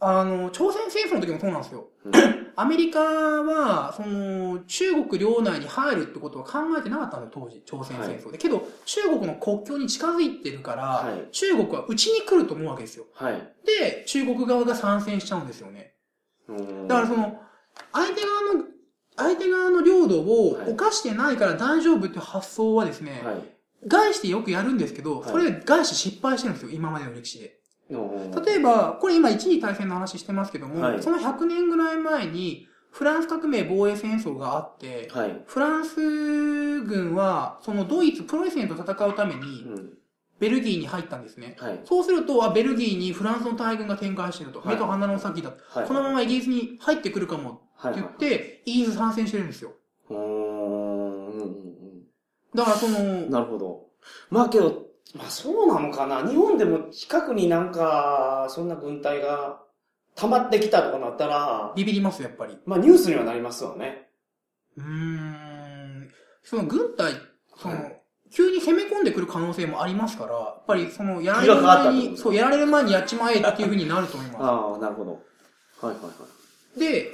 あの、朝鮮戦争の時もそうなんですよ。はい。アメリカは、その、中国領内に入るってことは考えてなかったのよ、当時、朝鮮戦争で。けど、中国の国境に近づいてるから、はい中国はうちに来ると思うわけですよ。はい。で、中国側が参戦しちゃうんですよね。だからそ、の、相手側の、相手側の領土をはい犯してないから大丈夫っていう発想はですね、はい。外してよくやるんですけど、はいそれ外して失敗してるんですよ、今までの歴史で。例例えば、これ今一次大戦の話してますけども、はいその100年ぐらい前に、フランス革命防衛戦争があって、はい。フランス軍は、そのドイツ、プロイセンと戦うためうに、ん。ベルギーに入ったんですね。はい。そうすると、あ、ベルギーにフランスの大軍が展開してると。はい目と鼻の先だ。はい。このままイギリスに入ってくるかもはい。って言って、イギリス参戦してるんですよ。うーんうんうんだからそのう、ん。なるほど。まあけど、まあそうなのかな。日本でも近くになんか、そんな軍隊が溜まってきたとかなったら、ビビります、やっぱり。まあニュースにはなりますよね。うーん。その軍隊、その、はい急に攻め込んでくる可能性もありますから、やっぱりその、やられる前に、そう、やられる前にやっちまえっていうふうになると思いま <laughs> ああ、なるほど。はいはいはい。す。で、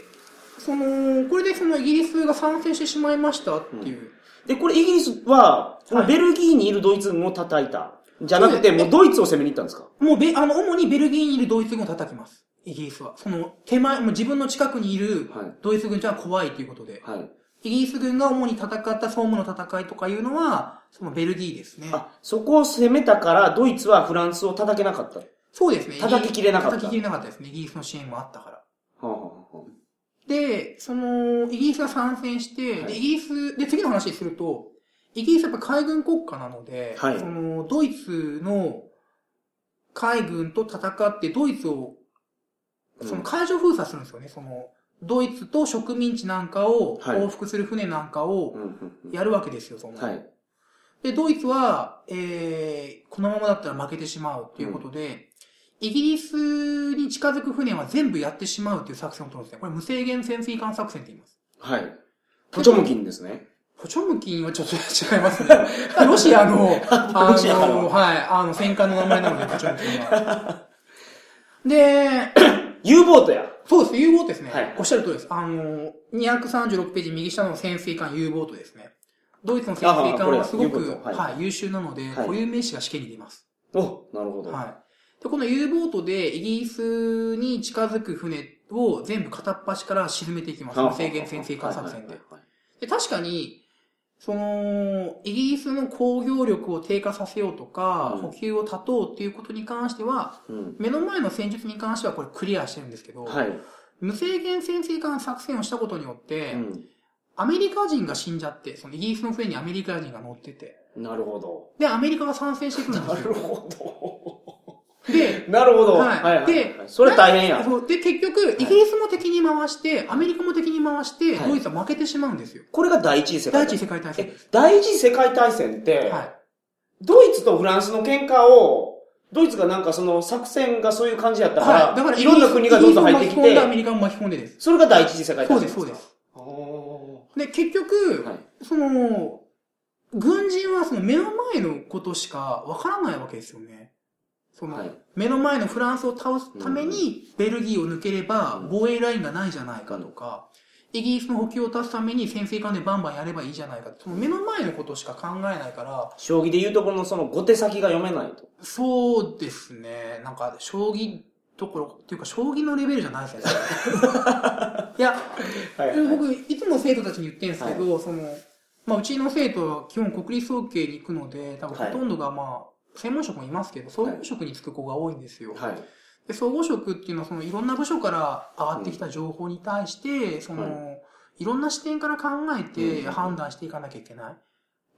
その、これでそのイギリスが参戦してしまいましたっていう。で、これイギリスは、ベルギーにいるドイツ軍を叩いた。じゃなくて、もうドイツを攻めに行ったんですか？もうべ、あの、主にベルギーにいるドイツ軍を叩きます。イギリスは。その、手前、もう自分の近くにいるはい。ドイツ軍じゃ怖いということで。はい。イギリス軍が主に戦ったソームの戦いとかいうのは、そのベルギーですね。あ、そこを攻めたから、ドイツはフランスを叩けなかった。はそうですね。叩ききれなかった叩ききれなかったですね。イギリスの支援もあったから。あはあはあで、その、イギリスが参戦して、はいで、イギリス、で、次の話にすると、イギリスはやっぱ海軍国家なので、はいその、ドイツの海軍と戦って、ドイツを、その海上封鎖するんですよね。その、ドイツと植民地なんかをはい往復する船なんかをうんうんうんやるわけですよ、その。はい。で、ドイツは、えー、このままだったら負けてしまうということで、イギリスに近づく船は全部やってしまうという作戦を取るんですね。これ無制限潜水艦作戦って言います。はい。ポチョムキンですね。ポチョムキンはちょっと違いますね。<laughs> ロシアの、<laughs> あのの、はい、あの、戦艦の名前なので、ポチョムキンは。<laughs> で、<coughs> U ボートや。そうです、U ボートですね。はいおっしゃる通りです。あの、236ページ右下の潜水艦 U ボートですね。ドイツの潜水艦はすごく、は、はい優秀なので、はい固有名詞が試験に出ます。お、なるほど。はい。で、この U ボートでイギリスに近づく船を全部片っ端から沈めていきます。無制限潜水艦作戦でで、確かに、その、イギリスの工業力を低下させようとか、うん補給を断とうっていうことに関しては。目の前の戦術に関してはこれクリアしてるんですけど、はい。無制限潜水艦作戦をしたことによって、うん。アメリカ人が死んじゃって、そのイギリスの船にアメリカ人が乗ってて、なるほど。で、アメリカが参戦してくるんなですよ。るほど。で、なるほど。はいはいはい。でそれ大変や。で、結局、イギリスも敵に回して、アメリカも敵に回して、はいドイツは負けてしまうんですよ。これが第一次世界第一大戦。次世界大戦え。、第一次世界大戦って、はい。ドイツとフランスの喧嘩を、ドイツがなんかその作戦がそういう感じやったから、はい。だから、いろんな国がどんどん入ってきイギリスも巻き込んで、アメて、リカも巻き込んでです。それが第一次世界そうです、大戦そうです。おで、結局、はいその、軍人はその目の前のことしかわからないわけですよね。その、はい目の前のフランスを倒すために、ベルギーを抜ければうん防衛ラインがないじゃないかとか、イギリスの補給を足すために潜水艦でバンバンやればいいじゃないか。その目の前のことしか考えないから、将棋で言うところのその後手先が読めないと。そうですね。なんか、将棋どころ、っていうか、将棋のレベルじゃないですよね。<laughs> いや、はい僕、いつも生徒たちに言ってるんですけど、その、まあ、うちの生徒は基本国立総計に行くので、多分はいほとんどがまあ、専門職もいますけど、総合職に就く子が多いんですよ。はい。で、総合職っていうのは、そのいろんな部署から上がってきた情報に対して、その、、はいろんな視点から考えてうん判断していかなきゃいけない。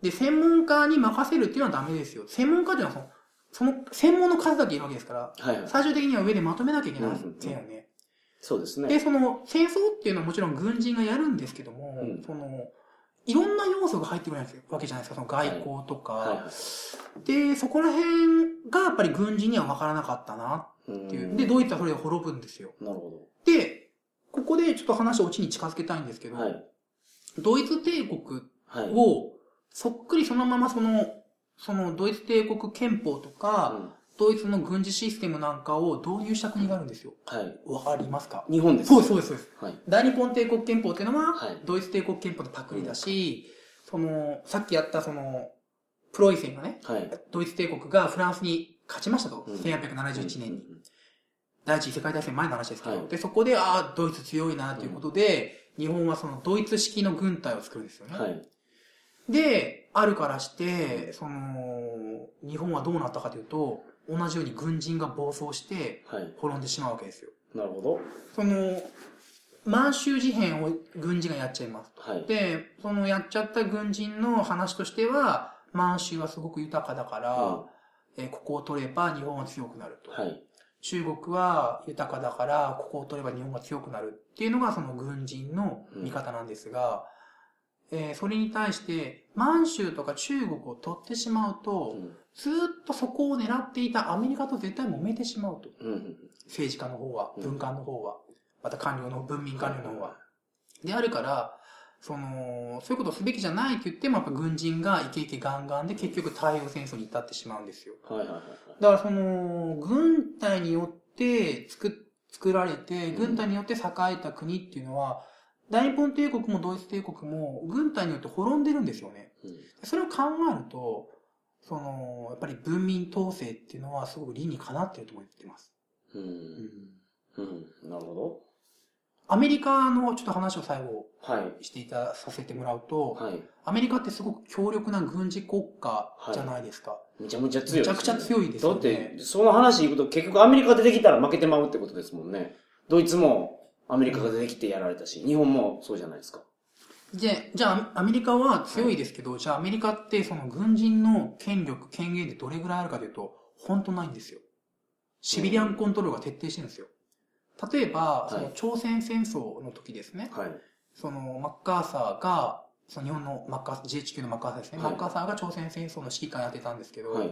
で、専門家に任せるっていうのはダメですよ。専門家っていうのはその、その、専門の数だけいるわけですから、はいはい。最終的には上でまとめなきゃいけないうんですよね。そうですね。で、その、戦争っていうのはもちろん軍人がやるんですけども、うんその、いろんな要素が入ってくるわけじゃないですか、その外交とか。はいはで、そこら辺がやっぱり軍人には分からなかったない。っていうう。んで、ドイツはそれで滅ぶんですよ。なるほで、ここでちょっと話をオチに近づけたいんですけど、ど。はい。ドイツ帝国はい。をそっくりそのままその、そのドイツ帝国憲法とか、うんドイツの軍事システムなんかを導入した国があるんですよ。はい。わかりますか？日本です。そうです、そうです、そうです。はい。大日本帝国憲法っていうのは、はいドイツ帝国憲法のパクリだし、その、さっきやったその、プロイセンがね、はい。ドイツ帝国がフランスに勝ちましたと。うん1871年に。うん第一次世界大戦前の話ですけど。はいで、そこで、ああ、ドイツ強いなということで、日本はそのドイツ式の軍隊を作るんですよね。はい。で、あるからして、その、日本はどうなったかというと、同じように軍人が暴走してはい。滅んでしまうわけですよ。なるほど。その、満州事変を軍人がやっちゃいます。はい。で、そのやっちゃった軍人の話としては、満州はすごく豊かだから、えーここを取れば日本は強くなると。はい。中国は豊かだから、ここを取れば日本が強くなるっていうのがその軍人の見方なんですが、えーそれに対して、満州とか中国を取ってしまうと、うん。ずーっとそこを狙っていたアメリカと絶対揉めてしまうと。うん。うん。政治家の方は、うん。文官の方は、また官僚の、文民官僚の方は。であるから、その、そういうことをすべきじゃないって言っても、やっぱ軍人がイケイケガンガンで結局太平洋戦争に至ってしまうんですよ。はいはいはいだからその、軍隊によって作、作られて、うん軍隊によって栄えた国っていうのは、大日本帝国もドイツ帝国も軍隊によって滅んでるんですよね。うんそれを考えると、その、やっぱり文民統制っていうのはすごく理にかなってると思ってます。うん。うん。なるほアメリカのちょっと話を最後ど。はい。していた、させてもらうと、はい。アメリカってすごく強力な軍事国家じゃないですか。めちゃめちゃ強いね。めちゃくちゃ強いですよねだって、その話行くと結局アメリカ出てきたら負けてまうってことですもんね。ドイツも、アメリカが出てきてやられたし、日本もそうじゃないですか。で、じゃあ、アメリカは強いですけど、じゃあアメリカってその軍人の権力、権限でどれぐらいあるかというと、本当ないんですよ。シビリアンコントロールが徹底してるんですよ。例えば、いその朝鮮戦争の時ですね。はい。そのマッカーサーが、その日本のマッカーサー、GHQ のマッカーサーですね。はいマッカーサーが朝鮮戦争の指揮官やってたんですけど、はい。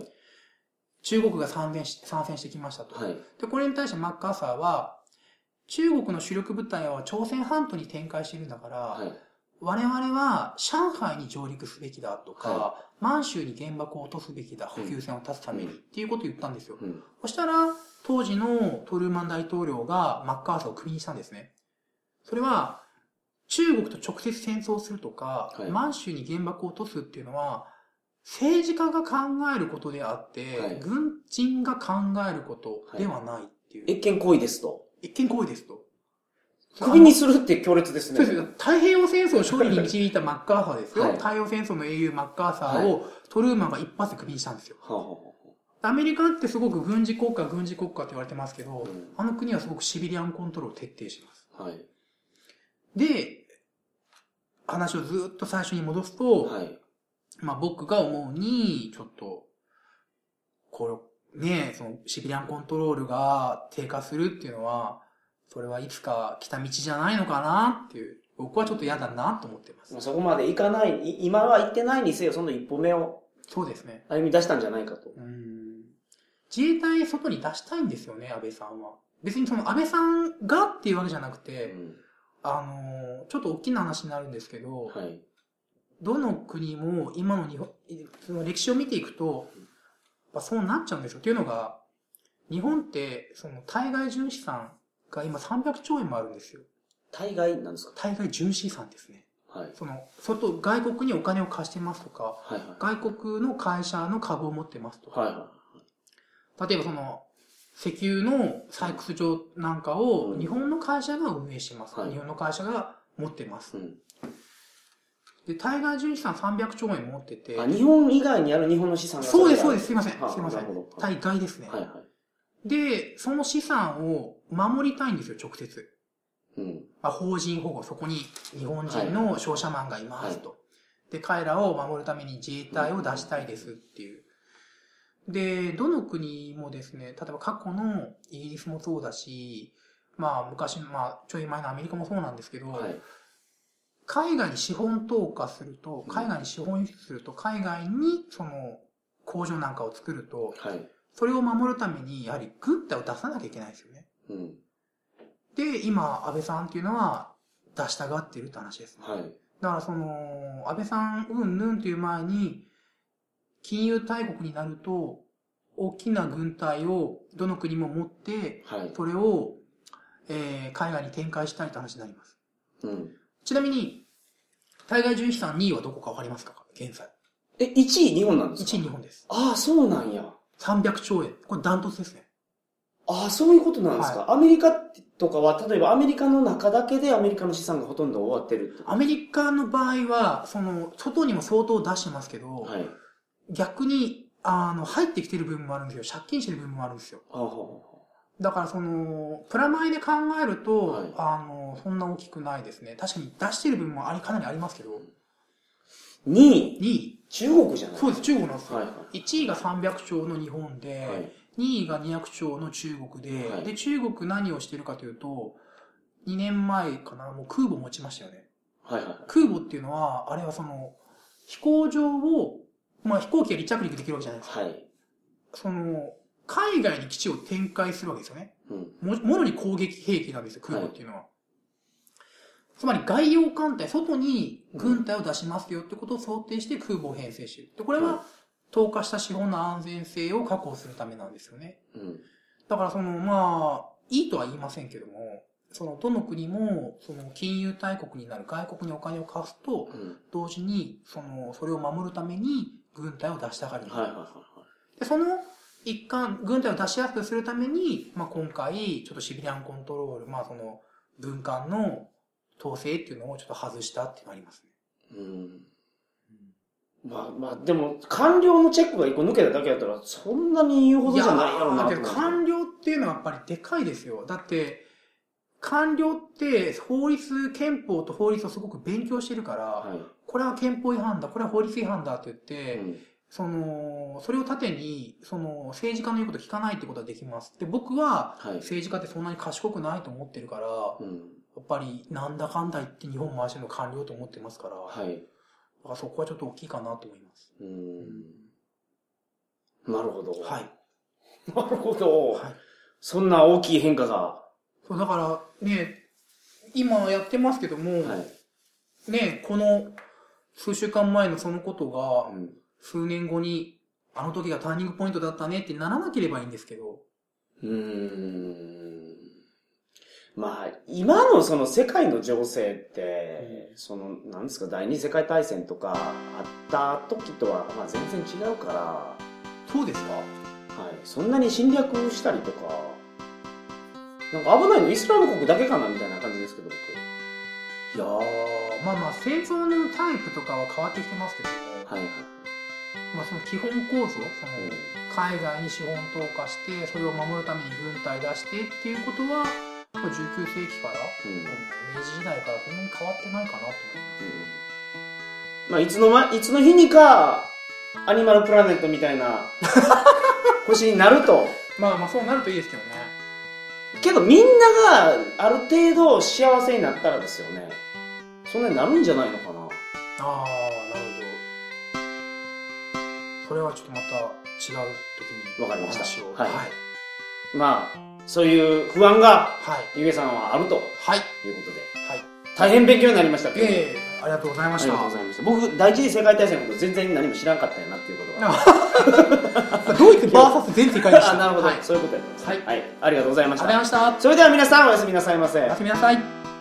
中国が参戦し参戦してきましたと。はい。で、これに対してマッカーサーは、中国の主力部隊は朝鮮半島に展開してるんだから、はい。我々は上海に上陸すべきだとか、は満州に原爆を落とすべきだ、補給線を断つために、うんっていうことを言ったんですよ。うん。そしたら、当時のトルーマン大統領がマッカーサーをクビにしたんですね。それは、中国と直接戦争するとか、はい満州に原爆を落とすっていうのは、政治家が考えることであって、はい軍人が考えることではないっていう。越見行為ですと。一見行為ですと。首にするって強烈ですね。そうです。太平洋戦争を勝利に導いたマッカーサーですよ。はい太平洋戦争の英雄マッカーサーをトルーマンが一発でクビにしたんですよ。アメリカってすごく軍事国家、軍事国家って言われてますけど、うんあの国はすごくシビリアンコントロールを徹底してます。あはい。で、話をずっと最初に戻すと、はい。まあ僕が思うに、ちょっと、これ、ねそのシビリアンコントロールが低下するっていうのは、それはいつか来た道じゃないのかなっていう、僕はちょっと嫌だなと思ってますまあ。そこまでいかない、い今は行ってないにせよ、その一歩目をそうですね。歩み出したんじゃないかと。うん自衛隊外に出したいんですよね、安倍さんは。別にその安倍さんがっていうわけじゃなくうて、ん。あのーちょっと大きな話になるんですけど、はい。どの国も今の日本、その歴史を見ていくと、やそうなっちゃうんですよ。っていうのが、日本って、その対外純資産が今300兆円もあるんですよ。大概なんですか？対外純資産ですね。はい。その、外、外国にお金を貸してますとか、はいはい。外国の会社の株を持ってますとか、はいは例えばその、石油の採掘場なんかをうん日本の会社が運営してます。はい日本の会社が持ってますい。。うん。で、対外純資産300兆円持ってて、あ、日本以外にある日本の資産がそうです、そうです。すいません。はあすいません。対外ですね。はいはい。で、その資産を守りたいんですよ、直接。うん。まあ、法人保護、そこに日本人の商社マンがいますと。はで、彼らを守るために自衛隊を出したいですっていう。で、どの国もですね、例えば過去のイギリスもそうだし、まあ昔の、まあちょい前のアメリカもそうなんですけど、はい。海外に資本投下すると、うん海外に資本輸出すると、海外にその工場なんかを作ると、はい。それを守るために、やはり軍隊を出さなきゃいけないですよね。うん。で、今、安倍さんっていうのは出したがっているって話ですね。はい。だからその、安倍さんうんぬんっていう前に、金融大国になると、大きな軍隊をどの国も持って、はい。それを、えー海外に展開したいって話になります。うん。ちなみに、対外純資産2位はどこかわかりますか？現在。え、1位日本なんですか？1位日本です。ああ、そうなんや。300兆円。これダントツですね。ああ、そういうことなんですか、アメリカとかは、例えばアメリカの中だけでアメリカの資産がほとんど終わってるアメリカの場合は、その、外にも相当出してますけど、はい。逆に、あの、入ってきてる部分もあるんですよ。借金してる部分もあるんですよ。ああ、だからその、プラマイで考えると、はいあの、そんな大きくないですね。確かに出してる部分もあり、かなりありますけど、2位、2位。中国じゃないそうです、中国なんですよ。はいはい。1位が300兆の日本で、はい。2位が200兆の中国で、はいで、中国何をしてるかというと、2年前かな、もう空母持ちましたよね。はいはい。空母っていうのは、あれはその、飛行場を、まあ飛行機が離着陸できるわけじゃないですか。はい。その、海外に基地を展開するわけですよね。うん。も、もろに攻撃兵器なんですよ、空母っていうのは。つまり外洋艦隊、外に軍隊を出しますよってことを想定して空母を編成している。で、これはは、投下した資本の安全性を確保するためなんですよね。うん。だからその、まあ、いいとは言いませんけども、その、どの国も、その、金融大国になる外国にお金を貸すと、うん。同時に、その、それを守るために軍隊を出したがるんですはいはいはいで、その一環、軍隊を出しやすくするために、まあ、今回、ちょっとシビリアンコントロール、まあ、その、軍艦の統制っていうのをちょっと外したっていうのがありますね。はい。うん。まあまあ、でも、官僚のチェックが一個抜けただけだったら、そんなに言うほどじゃないやろうなだけどと思う。官僚っていうのはやっぱりでかいですよ。だって、官僚って法律、憲法と法律をすごく勉強してるから、はい。これは憲法違反だ、これは法律違反だって言って、うんその、それを盾に、その、政治家の言うこと聞かないってことはできます。で、僕は、はい。政治家ってそんなに賢くないと思ってるから、うん。やっぱり、なんだかんだ言って日本回してるの官僚と思ってますから、だはい。からそこはちょっと大きいかなと思います。うん。なるほど。はい。なるほど。はい。そんな大きい変化が。そう、だから、ね、今やってますけども、はい。ね、この数週間前のそのことが、うん数年後に、あの時がターニングポイントだったねってならなければいいんですけど、うーん。まあ、今のその世界の情勢って、その、なんですか、第二次世界大戦とかあった時とは、まあ全然違うから、はそうですか？い。そんなに侵略したりとか、なんか危ないの？イスラム国だけかな？みたいな感じですけど、僕。いやー、まあまあ戦争のタイプとかは変わってきてますけども、はいはい。まあその基本構造、その、海外に資本投下して、それを守るために軍隊出してっていうことは、19世紀から、う明治時代からそんなに変わってないかなと思います。まあ、いつのま、いつの日にか、アニマルプラネットみたいな <laughs> 星になると。まあまあそうなるといいですけどね。けどみんながある程度幸せになったらですよね。そんなになるんじゃないのかな。ああ、それはちょっとまた違う時にわかりましたはいはい。まあ、そういう不安が、はい。ゆげさんはあるというはい。ことで、はい。大変勉強になりましたけど。ええありがとうございまありした。がとうございました。僕、第一次世界大戦のこと全然何も知らんかったんやなっていうことが。ドイツ VS 全世界でした？あ、なるほど、はい。そういうことやったんですね。はいはい。ありがとうございましありがとうございた。ました。それでは皆さんおやすみなさいませお。やすみなさい。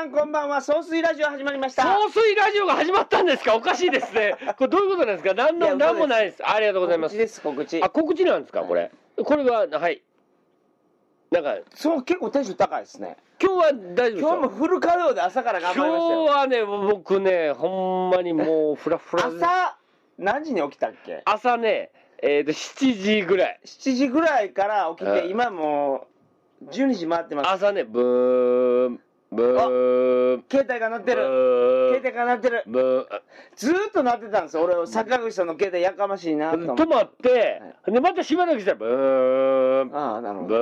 さんこんばんは。総水ラジオ始まりました。総水ラジオが始まったんですか？おかしいですね。これどういうことなんですか？何の、何もないです。ありがとうございます。告知です、告知あ、。告知なんですか？これ。これは、はい。なんか、そう、結構テンション高いですね。今日は大丈夫今日もよ。フル稼働で朝から頑張今日りましたよ。はね、僕ね、ほんまにもうフラフラで朝、何時に起きたっけ？朝ね、えっ、と、7時ぐらい。7時ぐらいから起きて、うん今もう12時回ってます。朝ね、ブーン、ブー。ン、携帯が鳴ってブる。携帯が鳴ってる。ブー。ずーっと鳴ってたんですよ。俺、坂口さんの携帯やかましいなと思って。止まって、で、またしばらくしたら、ブー。ン、ああ、なるほブど。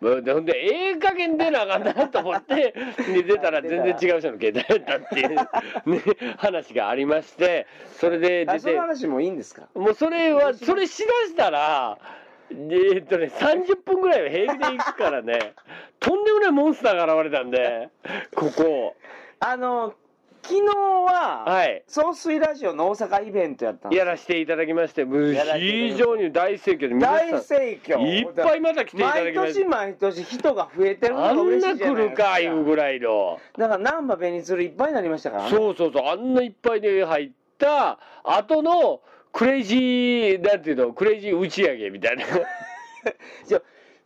ブー。ンで、ほんで、ええ加減出なあかんなと思って、で、出たら全然違う人の携帯だったっていう、<laughs> ね、話がありまして、それであ、出て。その、話もいいんですか？もうそれは、それしだしたら、えーっとね、30分ぐらいは平気で行くからね、<laughs> とんでもないモンスターが現れたんで、ここ。あの、昨日は、はい。総水ラジオの大阪イベントやったんですやらせていただきまして、非常に大盛況で、皆大さ盛況。ん、いっぱいまた来ていただ毎きまし年毎年人が増えてるのた。あんが嬉しない来るか。かいうぐらいの。だから、難波紅鶴いっぱいになりましたからね。そうそうそう、あんないっぱいで入った後の、クレイジー、なんていうの、クレイジー打ち上げみたいな。<laughs>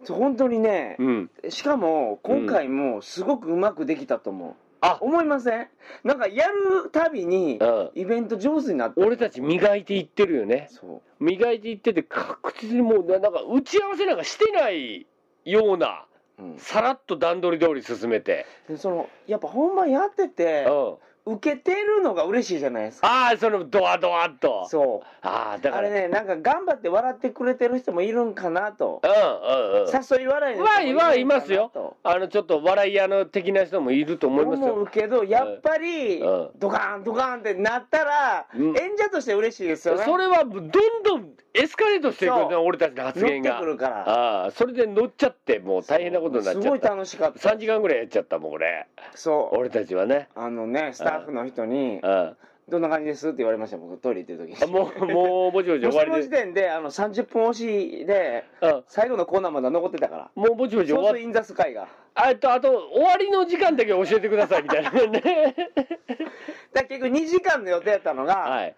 そう本当にね、うん。しかも、今回もすごくうまくできたと思う。あ思いません？なんかやるたびにうん、イベント上手になって俺たち磨いていってるよね。そう。磨いていってて、確実にもう、ななんか打ち合わせなんかしてないような、うんさらっと段取り通り進めて。でそのやっぱ本番やっててうん。受けてるのが嬉しいじゃないですか。ああ、そのドアドアっと。そう。ああ、だから。あれねなんか頑張って笑ってくれてる人もいるんかなと。うんうんうん。誘い笑いの人もはいはいるんかなますよ。とあの、ちょっと笑い屋の的な人もいると思います思よ。うけどやっぱりうん。ドカーンドカーンってなったらうん。演者として嬉しいですよね。それはどんどんエスカレートしていくんだそう俺たちの発乗って言がく。るからああ、それで乗っちゃって、もう大変なことになっちすごいゃった。楽しかった3時間ぐらいやっちゃったもん、俺。そう俺たちはね。あのねスタッフの人にうん。どんな感じですって言われました、僕、トイレ行ってる時に。あもう、もう、ぼちぼち終わりで。時点で、あの、30分押しで、うん最後のコーナーまだ残ってたから。もうぼちぼち終わっインザスカイが。あと、あと、終わりの時間だけ教えてくださいみたいなね。<laughs> だ結局2時間の予定やったのが、はい。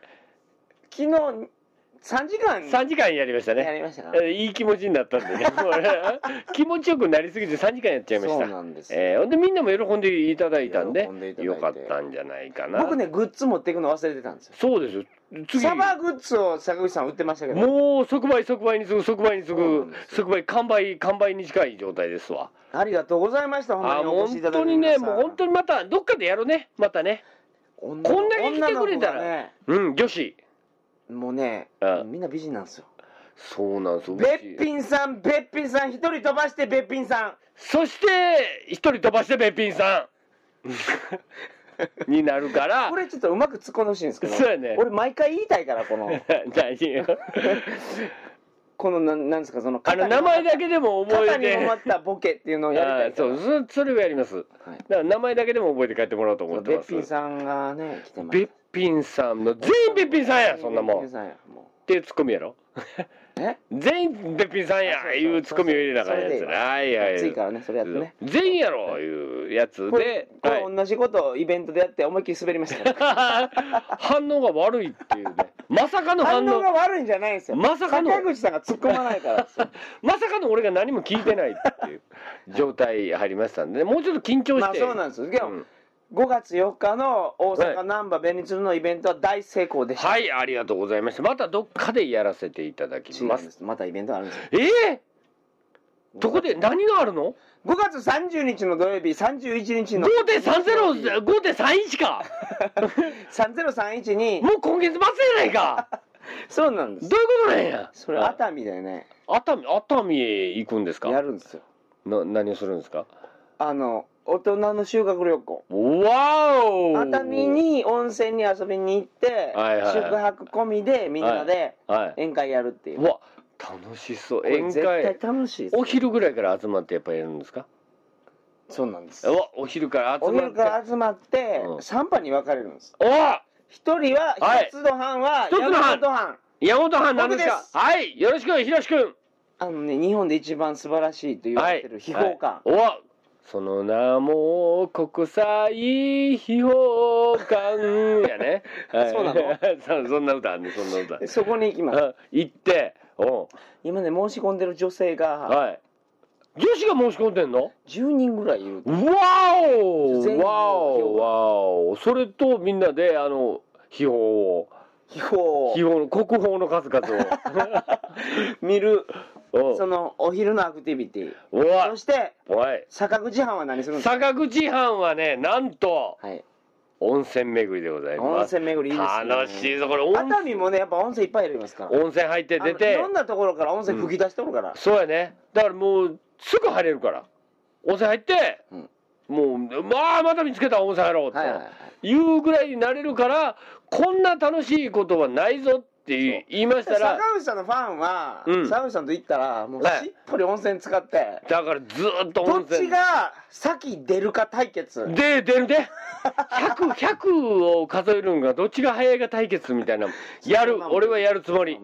昨日3時間3時間やりましたやね。りましたか？ら。えいい気持ちになったんでね。<laughs> 気持ちよくなりすぎて3時間やっちゃいました。そうなんですよえーほんでみんなも喜んでいただいたんで喜んでいただいてよかったんじゃないかな。僕ね、グッズ持っていくの忘れてたんですよ。そうですよ。次。サバグッズを坂口さん売ってましたけど、もう即売即売に次ぐ即売に次そうなんぐですよ即売完売完売に近い状態ですわ。ありがとうございました、ほんまあにお越しいた本当だいてにねもう本当にまたどっかでやろうねまたね。こんこんだけ来てくれたらね、うん女子。もうねう、みんな美人なんですよ。そうなんですよ。べっぴんさん、べっぴんさん、一人飛ばしてべっぴんさそして一人飛ばしてべっぴんさん <laughs> になるかん。らこ。れちょっとうまく突っ込んでほしいんですけど、そうやね俺毎回言いたいから、この、<laughs> 何よ <laughs> この、なんなんですか、その、あの名前だけでも覚肩えて。に思ったボケっていうのをやりたいあそうそそれをやります。だから名前だけでも覚えて帰ってもらおうと思ってますべっぴ。んさんがね、来てます。べっぴんさんの全員べっぴんさんやそんなもん。っていうツッコミやろ？<laughs> 全員べっぴんさんやいうツッコミを入れなあかんやつはいはい暑いからね、それやってね。全員やろいうやつで、こはいれ同じことをイベントでやって思いっきり滑りましたから。<laughs> 反応が悪いっていうねまさかの反反応が応悪いんじゃないんですよ。まさかの坂口さんが突っ込まないから。<laughs> まさかの俺が何も聞いてないっていう状態入りましたんでねもうちょっと緊張まあしてそうなんですよ。でもうん5月4日の大はい阪難波ベニツルのイベントは大成功でした。はいありがとうございました。またどっかでやらせていただきまです。す。またイベントあるんですよ。ええどこで？何があるの？5月30日の土曜日、31日の ?5.30、5.31 <laughs> か。<laughs> 3031に、もう今月末やないか。<laughs> そうなんです。どう。いうことなんや？それ熱海でね、熱海、熱海へ行くんですか？やるんですよ。な、何をするんですか？あの、大人の修学旅行。わお熱海に温泉に遊びに行って、はいはい宿泊込みでみんなではい。宴会やるっていう。うわ、楽しそう。これ宴絶対会。楽しいですよお昼ぐらいから集まってやっぱやるんですか？そうなんですう。わ、お昼から集まって。お昼から集まってうん3班に分かれるんです。お一人は、はい一つの班は、一つの班山本班。山本藩なんですか？僕ですはい、よろしく、ひろしくん。あのね、日本で一番素晴らしいと言わはいれてる秘宝館。はいおわその名も国際秘宝館やね。<laughs> はい。そうなの？<laughs> そそんな歌あんねそんな歌。で。そこに行きます。あ行って、お今ね、申し込んでる女性がはい。女子が申し込んでんの？10人ぐらいいる。わおわおわお。それとみんなであの秘宝を。秘宝を。秘宝の国宝の数々 <laughs> 見る、をそのお昼のアクティビティ。そして、おい坂口班は何するんですか？坂口藩はねなんとはい。温泉巡りでござい温ます泉巡りいいですね。楽しいぞこれ温熱海もね、やっぱ温泉いっぱいありますか？ら。温泉入って出あのいてろんなところから温泉吹き出しとるから。そうやねだからもうすぐ入れるから温泉入って、うんもうまあまた見つけた温泉入ろうと、はい。いうぐらいになれるからこんな楽しいことはないぞって言いましたら坂口さんのファンは、うん。坂口さんと行ったら、もうはいしっぽり温泉使って、だからずーっとどっ温泉ちが先出るか対決。で出るで100 100を数えるんがどっちが早いか対決みたいな <laughs> やる。俺はやるつもり。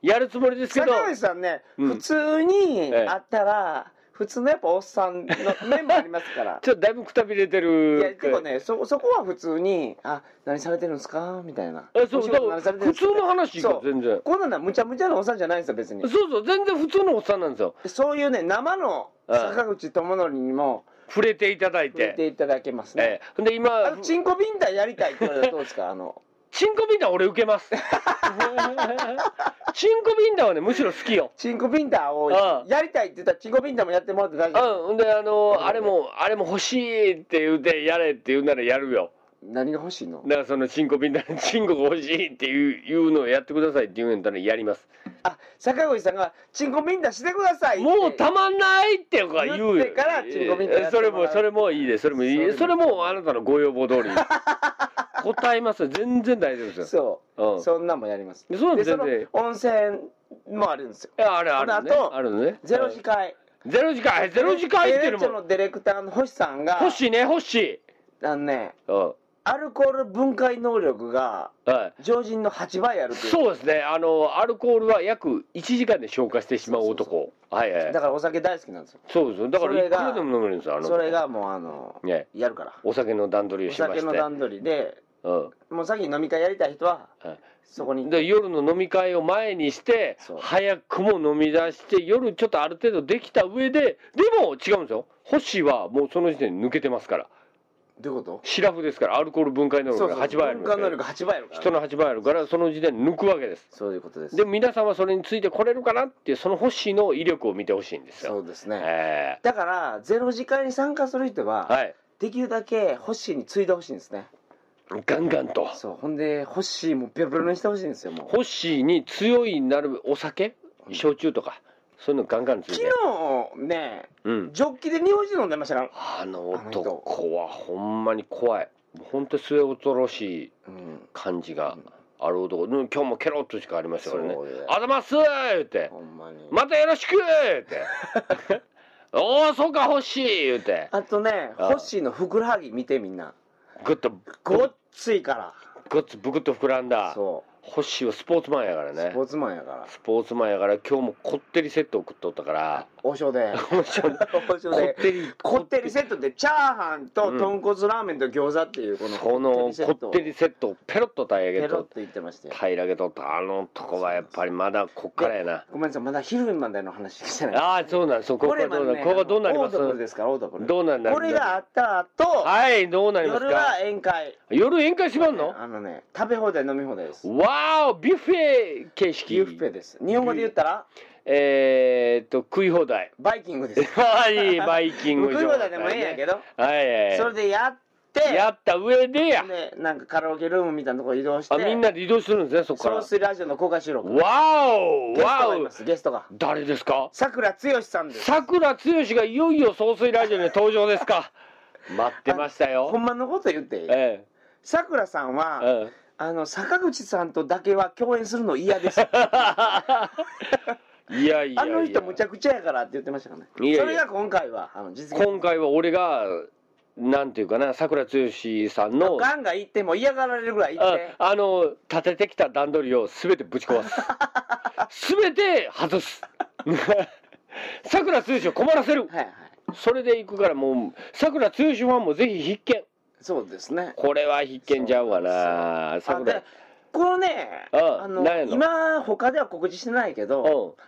やるつもりですけど。坂口さんね、うん。普通にええ。会ったら、普通のやっぱおっさんの面もありますから。<laughs> ちょっとだいぶくたびれてる。いや、結構ね、そ、そこは普通に、あ、何されてるんですか？みたいな。えそう普通の話そう。が全然。こんなのはむちゃむちゃなおっさんじゃないんですよ、別に。そう。そう全然普通のおっさんなんですよ。そういうね、生の坂口智則にも触れていただい触れてていただけますね。ええ。ほんで今あの、チンコビンタやりたいって言われたらどうですか？あの、チンコビンタ俺受けます。<laughs> チンコビンタはねむしろ好きよ。チンコビンタをああやりたいって言ったらチンコビンタもやってもらって大丈夫。うん。ほんであのあれもあれも欲しいって言うてやれって言うならやるよ。何が欲しいの？だからそのチンコビンタチンコが欲しいっていういうのをやってくださいって言うんやったらやります。あ、坂口さんが、チンコビンタしてくださいもうたまんないってか言うよ。言ってからチンコビンタやってそれもらう。もそれもいいです。それもいい。それもそれもあなたのご要望通り <laughs> 答えますよ全然大丈夫ですよそう、うんそんなんもやります。でそうで、その温泉もあるんですよ。いやあれあるねあるねゼロ次会。ゼロ時間ゼロ時間っていうのものディレクターの星さんが、欲しいね欲しいあのね、うんアルコール分解能力がはい。常人の8倍あるというそうですね。あの、アルコールは約1時間で消化してしまう男。はいはい。だからお酒大好きなんですよそうですよ。だからいくらでも飲めるんですよ。あの。それがもうあのね、やるからお酒の段取りおをしまして。酒の段取りでうん。もう先に飲み会やりたい人ははいそこに。で夜の飲み会を前にしてそう。早くも飲み出して夜ちょっとある程度できた上ででも違うんですよ。ホッシーはもうその時点で抜けてますから。どういうこと？シラフですからアルコール分解能力が8倍ある分解能力8倍あるから。人の8倍あるからその時点で抜くわけです。そういうことです。で皆さんはそれについてこれるかなっていうそのホッシーの威力を見てほしいんですよ。そうですね。えだからゼロ時間に参加する人はえはい。できるだけホッシーに継いでほしいんですねガンガンと。そうほんでホッシーもベロベロにしてほしいんですよもう。ホッシーに強いなるお酒？焼酎とか？そういうのガンガンつい昨て日ねうん。ジョッキで日本酒飲んでましたから。あの男はほんまに怖い。本当末恐ろしいうん。感じがある男、うん今日もケロッとしかありましたからね。そうで「あざます!」言って。ほんまに「またよろしく!」言って「<laughs> おおそうか欲しい!」言って。あとねあホッシーのふくらはぎ見てみんなグッとごっついから。グッツブクッと膨らんだ。そホッシーはスポーツマンやからね。うスポーツマンやから。スポーツマンやから今日もこってりセットを食っとったから。王将で。王将で。<laughs> 王将こっでてりこってりセットでチャーハンとうん。豚骨ラーメンと餃子っていうこのそのこってりセット。をペロッと平らげとペロッと言ってましたよ平らげとった。あの男はやっぱりまだこっからやな。ごめんなさいまだ昼までの話してない。ああそうなんです。ここはどうここはどうなります？オードブルですからオードブル。どうなるこれがあった後はいどうなりますか？夜は宴会。夜宴会しまんの？あのね食べ放題飲み放題です。わービュッフェ形式。ビュッフェです日本語で言ったら？えー、っと食い放題。バイキングです。<laughs> はいバイキング食い放題でもええんやけど。はいはいそれでやって。やった上でや。でなんかカラオケルームみたいなところ移動して。あみんなで移動するんですねそこから。ソースラジオの公開収録。わおわおゲストが。誰ですか？さくらつよしさんです。さくらつよしがいよいよ総水ラジオに登場ですか。<laughs> 待ってましたほよんまのこと言っていい？えさくらさんは、ええあの坂口さんとだけは共演するの嫌です。え <laughs> いやいやいや。あの人むちゃくちゃやからって言ってましたからね。いやいや。それが今回はあの実現。今回は俺がなんていうかなさくらつよしさんのガンガン言っても嫌がられるぐらい言っあて。あの立ててきた段取りを全てぶち壊す。<laughs> 全て外す。さくらつよしを困らせる。はいはい。それでいくからもうさくらつよしファンもぜひ必見そうですね。これは必見ちゃうわな。さあでくらこのねうん。あの今他では告知してないけどう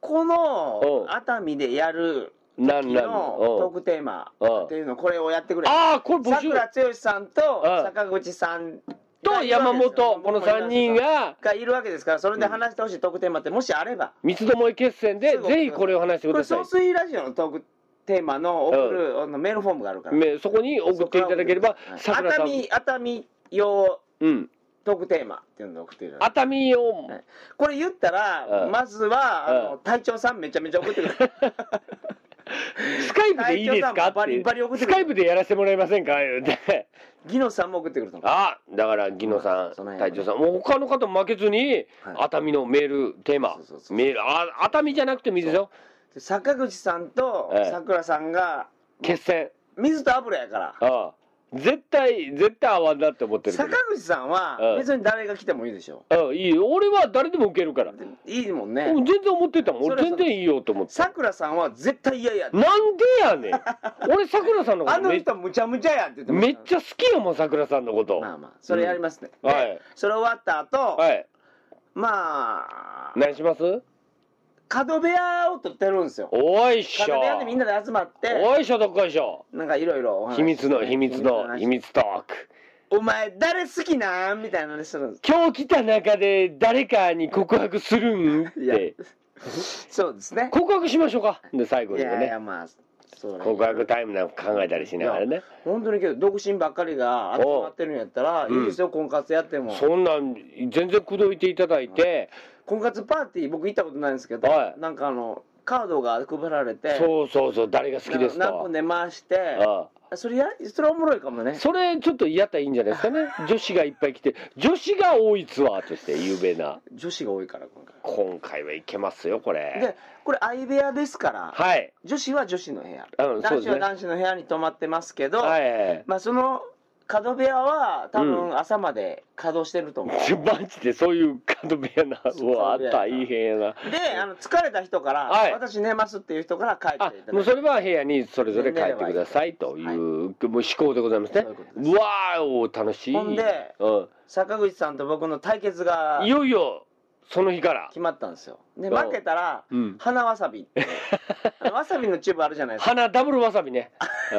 このうん。熱海でやる時のトークテーマうん。っていうのこれをやってくれああこれ募集。さくらつよしさんとうん。坂口さんと山本この3人ががいるわけですからそれで話してほしいトークテーマってもしあれば。三つどもえ決戦でぜひこれを話してくこれださい。総水ラジオのトークテーマの送るあのメールフォームがあるから。めそこに送っていただければ熱海熱海用うん。トークテーマっていうのを送っていただいて熱海をはい。これ言ったら、うん。まずは、あのうん。隊長さんめちゃめちゃ送ってくる。スカイプでいいですか？バリバリ送ってスカイプでやらせてもらえませんか？言うて。ギノさんも送ってくると思う。あだからギノさん隊長さん。もう他の方も負けずにはい。熱海のメールテーマ。メールあ熱海じゃなくてもいいですよ。で坂口さんとええ。さくらさんが決戦水と油やから。ああ。絶対絶対合わんなって思ってるけど。坂口さんはうん別に誰が来てもいいでしょう。んいい。よ俺は誰でも受けるから。でいいもんね。うん全然思ってたもん。それは俺全然いいよと思ってさくらさんは絶対嫌やって。なんでやねん。<laughs> 俺さくらさんのこあの人むちゃむちゃやって言ってました。めっちゃ好きやもんさくらさんのこと。まあまあそれやりますね、ではい。それ終わった後、はい。まあ何します？角部屋を取ってるんですよ。おいしょ。角部屋でみんなで集まっておいしょどっこいしょ。なんかいろいろ秘密の秘密の話。秘密トーク。お前誰好きなんみたいな話するんです今日来た中で誰かに告白するんって。<laughs> そうですね。告白しましょうか。で最後いにはねやいやまあそうね。告白タイムなんか考えたりしながらね。本当にけど独身ばっかりが集まってるんやったらいいですよ婚活やっても。そんなん全然口説いていただいて婚活パーティー僕行ったことないんですけど、はい。なんかあのカードが配られてそうそうそう誰が好きですか？な何分で回してあそれやそれおもろいかもね。あそれちょっとやったらいいんじゃないですかね？<laughs> 女子がいっぱい来て女子が多いツアーとして有名な。女子が多いから今回。今回はいけますよこれ。でこれ相部屋ですからはい。女子は女子の部屋。うん男子は男子の部屋に泊まってますけど、はい。まあその角部屋は多う分朝まで稼働してると思う。<laughs> マジでそういう角部屋な。うわ、大変やな。で、あの、疲れた人から、はい。私寝ますっていう人から帰って。もうそれは部屋にそれぞれ帰ってくださいという、はい。もう思考でございますね。そうわーお楽しい。ほんでう坂口さんと僕の対決がん、いよいよその日から。決まったんですよ。で、そう。負けたら、うん。花わさびって。<laughs> あのわさびのチューブあるじゃないですか。花ダブルわさびね、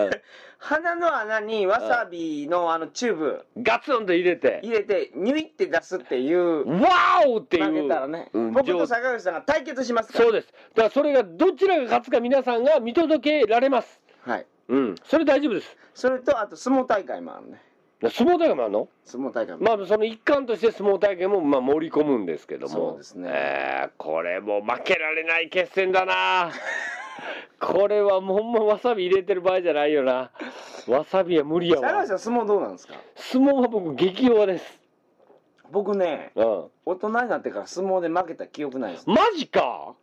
<laughs> 鼻の穴にわさびのあのチューブ。うん、ガツンと入れて。入れて、ニュイって出すっていう、わーおっていう。負けたらね、うん僕と上坂口さんが対決しますから。そうです。だからそれがどちらが勝つか皆さんが見届けられます。はい。うん。それ大丈夫です。それと、あと相撲大会もあるね。相撲大会もあるの？相撲大会も。まあその一環として相撲大会もまあ盛り込むんですけども。そうですね。えーこれも負けられない決戦だな。<laughs> これはもうほんまわさび入れてる場合じゃないよな。わさびは無理やわ。相撲どうなんですか？相撲は僕激弱です。僕ね、うん。大人になってから相撲で負けた記憶ないです。マジか？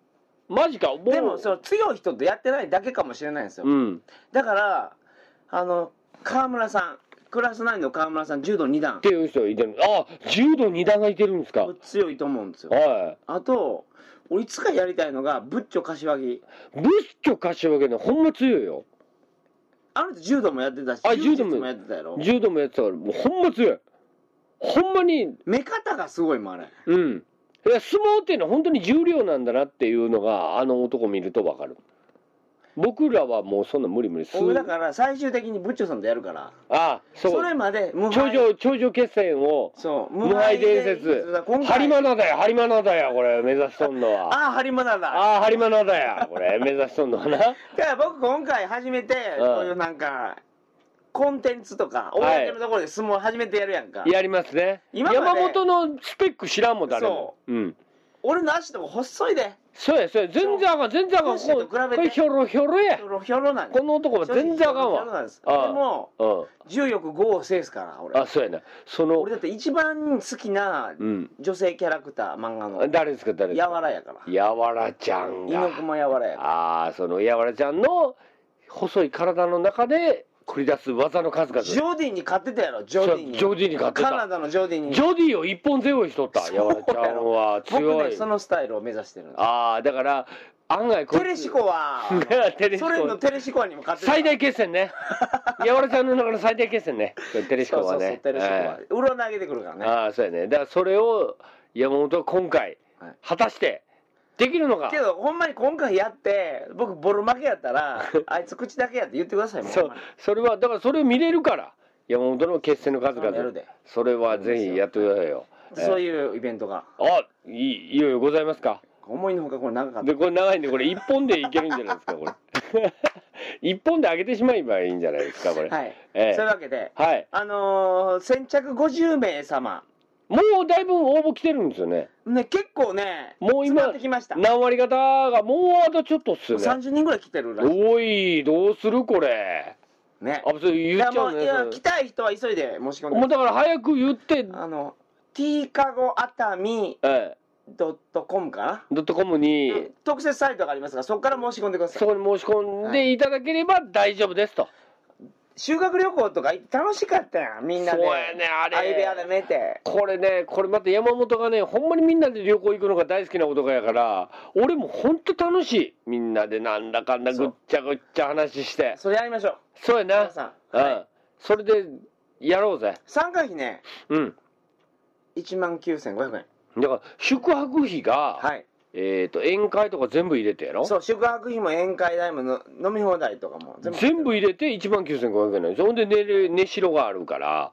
マジか？でも、その強い人とやってないだけかもしれないんですよ。うん。だから、あの、川村さん、クラス9の川村さん、柔道2段っ。ていう人いてるあ柔道二段がいてるんですか強いと思うんですよ。はあと、俺いつかやりたいのが、ブッチョ柏木。いブッチョ柏木ねほんま強いよあの人柔道もやってたし、あ柔道もやってたやろ。柔道もやってたからもうほんま強いほんまに目方がすごいもんあれ。うん。いや相撲っていうのは本当に重量なんだなっていうのがあの男見るとわかる。僕らはもうそんな無理無理す俺だから最終的にブッチョさんとやるから。あそう。それまで無頂敗。上頂上決戦をそう、無敗伝で説今回。ハリマナだよハリマナだよこれ目指しとんのは。<laughs> ああ、ハリマナだ。ああハリマナだよこれ目指しとんのはな。だから僕今回初めて、うん。こういうなんか、コンテンツとか、公のところで相撲初めてやるやんか。やりますね。今まで。山本のスペック知らんもん誰も。うん。俺の足とか細いで。そうやそうや。全然あかん全然あかん。そうこれひょろひょろや。ひょろひょろなんこの男は全然あかんひょろひょろなんわです。であ。あも、うん重力5を制すから、俺。あそうやな。その俺だって一番好きなうん。女性キャラクター、漫画の。誰ですか誰ですか？やわらやから。やわらちゃんが。猪熊やわらやから。ああそのやわらちゃんの細い体の中で繰り出す技の数々。ジョディに勝ってたやろ、ジョディに。ジョディに勝ってた。カナダのジョディに。ジョディを一本背負いしとったやわらちゃんは。僕強い。ね、そのスタイルを目指してる。ああだから案外テレシコは、<laughs> ソ連のテレシコにも勝ってた。最大決戦ね。やわらちゃんの中の最大決戦ね。テレシコはね。テレシコは。え。うろ投げてくるからえね。ああそうやね。だからそれを山本は今回はい。果たしてできるのか？けど、ほんまに今回やって、僕、ボロ負けやったら、<laughs> あいつ口だけやって言ってください、もう。そう。それはだからそれを見れるから。山本の決戦の数々。やるで。それはぜひやってくださいよ。そういうイベントが。あいいいよいよございますか？思いのほかこれ長かった。で。これ長いんでこれ一本でいけるんじゃないですかこれ。<laughs> 一本で上げてしまえばいいんじゃないですかこれ。はい。ええ。そういうわけで、はい。あのー先着50名様。もうだいぶ応募来てるんですよね。ね、結構ね、もう今ってきました。何割方がもうあとちょっとっすよね30人ぐらい来てるらしい。おいどうするこれ。ね。あそれ言っちゃういやもういやね来たい人は急いで申し込んでもうだから早く言って。あの t カゴ熱海ええドットコムかドットコムにな、特設サイトがありますがそこから申し込んでください。そこに申し込んでいただければ大丈夫ですと、修学旅行とか楽しかったやんみんなで。そうやねあれ。相部屋で寝て。これねこれまた山本がねほんまにみんなで旅行行くのが大好きな男やから俺もほんと楽しい。みんなでなんだかんだぐっちゃぐっちゃ話して。それやりましょう。そうやな。皆さん、うん、はい、それでやろうぜ。参加費ね。うん。1万9500円。だから宿泊費が、はいえっ、と宴会とか全部入れてやろ？そう宿泊費も宴会代もの飲み放題とかも全部入れて1万9500円なんですよほんで寝る寝城があるから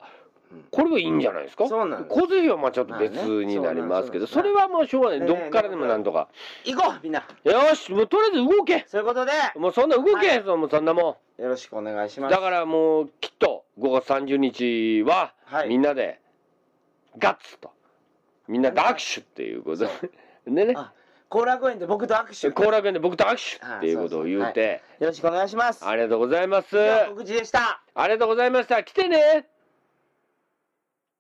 うん。これはいいんじゃないですか？そうなん小銭費はまあちょっと別になりますけど、それはもうしょうがない、ねどっからでもなんとか、行こうみんな。よしもうとりあえず動け。そういうことで。もうそんな動け、はい。そもうそんなもよろしくお願いします。んだからもうきっと5月30日ははい。みんなでガッツと。みんなで握手っていうことで。で <laughs> ね。あ後楽園で僕と握手。後楽園で僕と握手っていうことを言うて。よろしくお願いします。ありがとうございます。告知でした。ありがとうございました。来てね